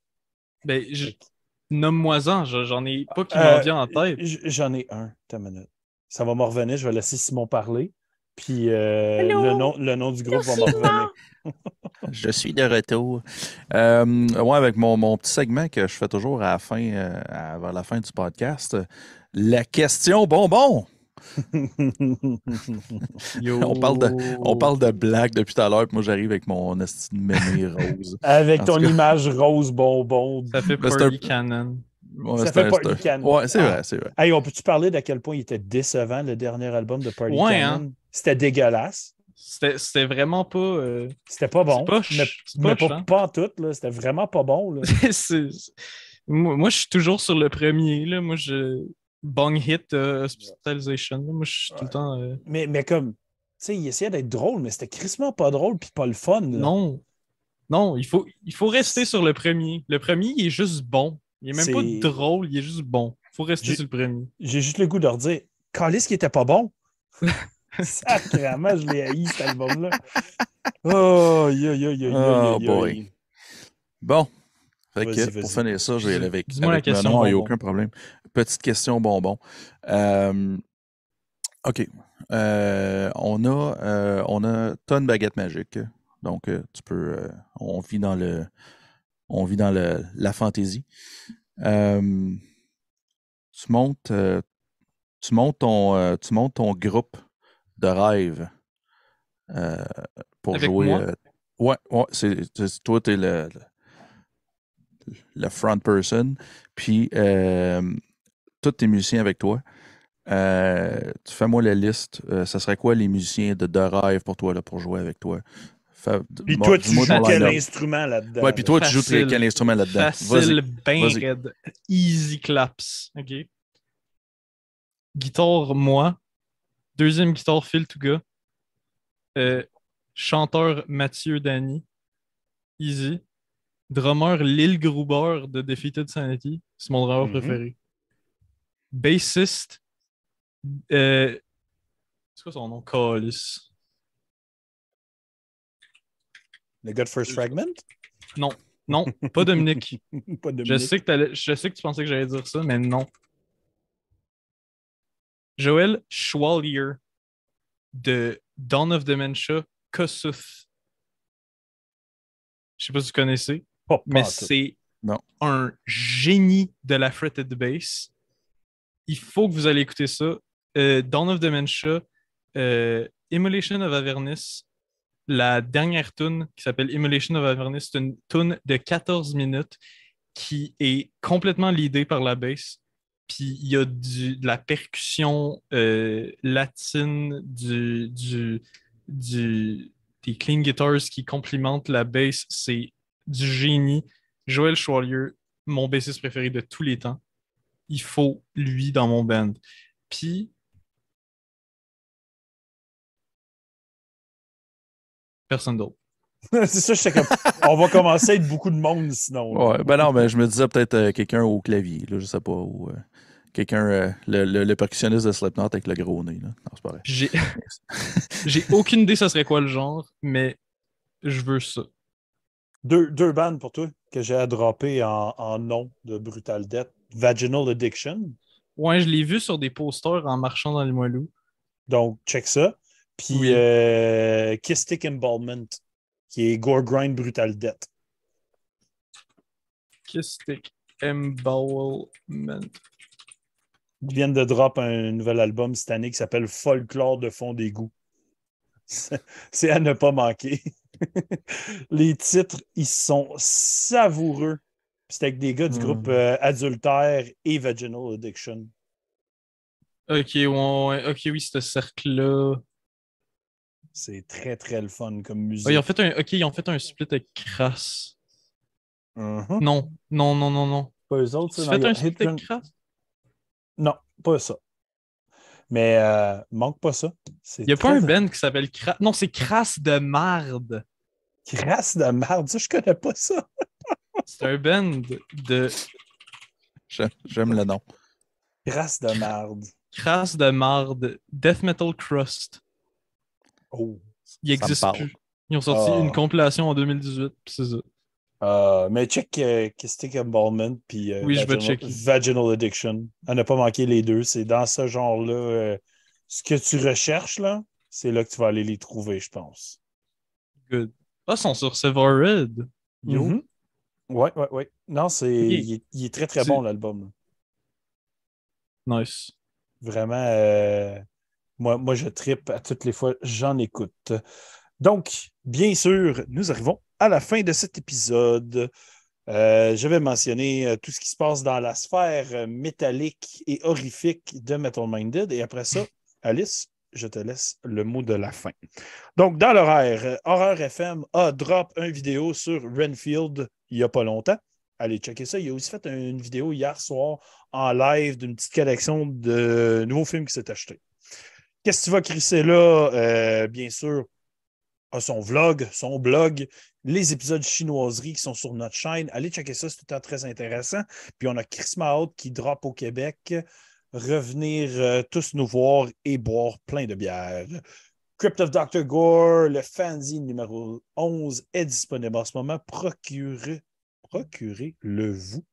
Ben, je- nomme-moi-en, je- j'en ai pas qui Euh, m'en vient en tête. J'en ai un, ta minute. Ça va me revenir, je vais laisser Simon parler. Puis euh, le, nom, le nom du groupe va me revenir. Je suis de retour. Euh, ouais, avec mon, mon petit segment que je fais toujours à la fin, euh, à- vers la fin du podcast. euh, La question bonbon. Yo. on parle On parle de blagues depuis tout à l'heure, puis moi j'arrive avec mon esti de mémé rose. Avec En ton image rose bonbon. Ça fait Party Cannon. Ouais, Ça fait Party Cannon. Ouais, c'est Ah. vrai, c'est vrai. Hey, on peut-tu parler d'à quel point il était décevant, le dernier album de Party Ouais, Cannon? C'était dégueulasse. C'était c'était vraiment pas. euh, C'était pas bon. Poche, mais pas, hein. pas en tout. là. C'était vraiment pas bon. Là. c'est- c'est- moi, moi, je suis toujours sur le premier. Là. Moi, je. Bong hit euh, hospitalization. Moi, je suis tout le temps. euh, Mais, mais comme, tu sais, il essayait d'être drôle, mais c'était crissement pas drôle puis pas le fun. là. Non. Non, il faut, il faut rester sur le premier. Le premier, il est juste bon. Il est même C'est- pas drôle, il est juste bon. Il faut rester sur le premier. J'ai juste le goût de redire, Calis qui était pas bon. Sacrément, je l'ai haï, cet album-là. Oh, yo, yo, yo, yo, Oh, yo, yo. boy. Bon. Fait que pour finir ça, je vais aller avec, Dis-moi la avec question Manon, il n'y a aucun problème. Petite question bonbon. Euh, OK. Euh, on a, euh, on a t'as une baguette magique. Donc, euh, tu peux. on vit dans le. On vit dans le, la fantaisie. Tu montes. tu montes ton. tu montes ton groupe de rêve pour Avec jouer. ouais, ouais, c'est, toi, tu es le, le, le front person. Puis, euh, tous tes musiciens avec toi. Euh, tu fais-moi la liste. Euh, ça serait quoi les musiciens de, de rêve pour toi, là, pour jouer avec toi? Fais- Puis moi- toi, tu joues quel instrument là-dedans? Ouais, puis toi, tu joues Facile. quel instrument là-dedans? Facile, Vas-y. ben vas-y. raide. Easy claps. OK? Guitare, moi. Deuxième guitare, Phil Touga. Euh, chanteur, Mathieu Dany. Easy. Drummer, Lil Gruber de Defeated Sanity. C'est mon drummer Mhm. préféré. Bassiste. euh, c'est quoi son nom? Callis. Le gars de First Fragment? Non, pas Dominique. pas de Je sais, que t'allais- je sais que tu pensais que j'allais dire ça, mais non. Joël Schwalier de Dawn of Dementia, Kossuth. Je sais pas si vous connaissez, mais c'est Non. un génie de la fretted bass. Il faut que vous allez écouter ça. Euh, Dawn of Dementia, euh, Immolation of Avernus, la dernière tune qui s'appelle Immolation of Avernus, c'est une tune de 14 minutes qui est complètement leadée par la bass. Puis il y a du, de la percussion euh, latine, du, des clean guitars qui complimentent la bass. C'est du génie. Joël Schwalier, mon bassiste préféré de tous les temps. Il faut lui dans mon band. Puis, personne d'autre. c'est ça, j'étais comme. On va commencer à être beaucoup de monde sinon. là. Ouais, ben non, ben je me disais peut-être euh, quelqu'un au clavier, là, je sais pas. Ou euh, quelqu'un, euh, le, le, le percussionniste de Slipknot avec le gros nez. Là. Non, c'est pas vrai. J'ai j'ai aucune idée ça serait quoi le genre, mais je veux ça. Deux, deux bandes pour toi que j'ai à dropper en, en nom de Brutal Death. Vaginal Addiction. Ouais, je l'ai vu sur des posters en marchant dans les moelleux. Donc, check ça. Puis Oui. euh, Kistic Embalmment, qui est Gore Grind Brutal Death. Kystic Embowelment. Ils viennent de drop un nouvel album cette année qui s'appelle Folklore de fond d'égout. C'est à ne pas manquer. Les titres, ils sont savoureux. C'est avec des gars du groupe euh, Adultère et Vaginal Addiction. Ok, ouais, ok, oui, ce cercle-là. C'est très, très le fun comme musique. Ils ont fait un, ok, ils ont fait un split avec Crass. Mhm. Non, non, non, non, non. Pas eux autres, Tu ça, fais y a un split avec Crass? Non, pas ça. Mais euh, manque pas ça. Il n'y a pas un band qui s'appelle Crass. Non, c'est Crass de marde. Crasse de merde, ça, je connais pas ça. C'est un band de J'aime- le nom. Crasse de merde. Crass de marde. Death Metal Crust. Oh. Il existe plus. Ils ont sorti Ah. une compilation en 2018, puis c'est ça. Euh, mais check euh, Kystic Embalmment puis euh, Oui, je vais Vaginal, checker. Vaginal Addiction. À ne pas manquer les deux. C'est dans ce genre-là. euh, ce que tu recherches, là, c'est là que tu vas aller les trouver, je pense. Good. Ah, ils sont sur Severed. Yo. Mhm. Ouais, ouais, ouais. Non, c'est. Il, est, il est très, très bon, l'album. Nice. Vraiment, euh, moi, moi, je trippe à toutes les fois, j'en écoute. Donc, bien sûr, nous arrivons à la fin de cet épisode. Euh, je vais mentionner euh, tout ce qui se passe dans la sphère métallique et horrifique de Metal Minded. Et après ça, Alice, je te laisse le mot de la fin. Donc, dans l'horaire, Horreur FM a drop une vidéo sur Renfield il n'y a pas longtemps. Allez checker ça. Il a aussi fait une vidéo hier soir en live d'une petite collection de nouveaux films qui s'est acheté. Qu'est-ce que tu vas crisser là? Euh, bien sûr, a son vlog, son blog, les épisodes chinoiseries qui sont sur notre chaîne. Allez checker ça, c'est tout le temps très intéressant. Puis on a Chris Mahot qui drop au Québec. Revenir euh, tous nous voir et boire plein de bières. Crypt of Dr. Gore, le fanzine numéro 11 est disponible en ce moment. Procurez, procurez-le vous.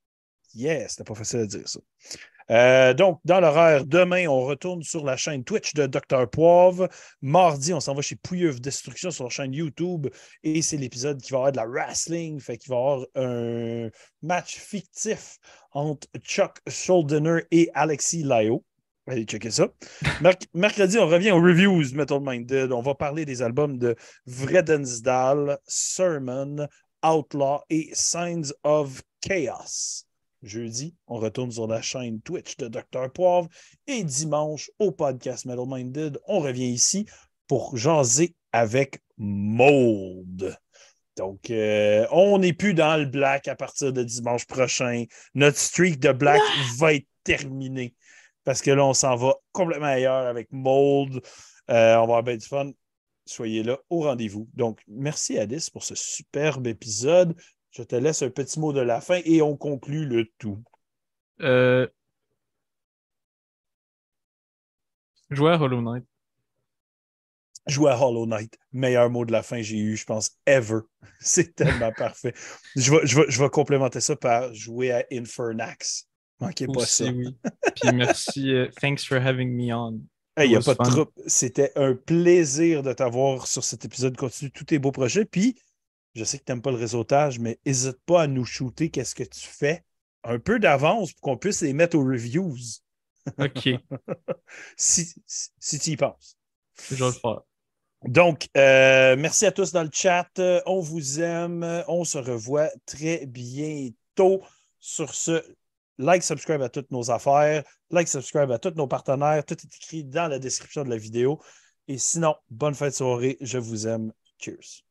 Yes, c'était pas facile à dire ça. Euh, donc, dans l'horaire, demain, on retourne sur la chaîne Twitch de Dr. Poivre. Mardi, on s'en va chez Pouilleuf Destruction sur la chaîne YouTube. Et c'est l'épisode qui va avoir de la wrestling. Fait qu'il va y avoir un match fictif entre Chuck Schuldiner et Alexis Layo. Allez checker ça. Merc- mercredi, on revient aux reviews Metal Minded. On va parler des albums de Vredensdal, Sermon, Outlaw et Signs of Chaos. Jeudi, on retourne sur la chaîne Twitch de Dr. Poivre. Et dimanche, au podcast Metal Minded, on revient ici pour jaser avec Mold. Donc, euh, on n'est plus dans le black à partir de dimanche prochain. Notre streak de black va être terminé parce que là, on s'en va complètement ailleurs avec Mold. Euh, on va avoir bien du fun. Soyez là au rendez-vous. Donc, merci Alice pour ce superbe épisode. Je te laisse un petit mot de la fin et on conclut le tout. Euh... Jouer à Hollow Knight. Jouer à Hollow Knight. Meilleur mot de la fin que j'ai eu, je pense, ever. C'est tellement parfait. Je vais, je, vais, je vais complémenter ça par jouer à Infernax. Manquez pas ça. oui. Puis merci. euh, thanks for having me on. Il n'y a pas de trouble. C'était un plaisir de t'avoir sur cet épisode. Continue tous tes beaux projets. Puis, je sais que tu n'aimes pas le réseautage, mais n'hésite pas à nous shooter qu'est-ce que tu fais un peu d'avance pour qu'on puisse les mettre aux reviews Ok, si, si, si tu y penses. je vais le faire. Donc, euh, merci à tous dans le chat. On vous aime. On se revoit très bientôt. Sur ce, like, subscribe à toutes nos affaires. Like, subscribe à tous nos partenaires. Tout est écrit dans la description de la vidéo. Et sinon, bonne fin de soirée. Je vous aime. Cheers.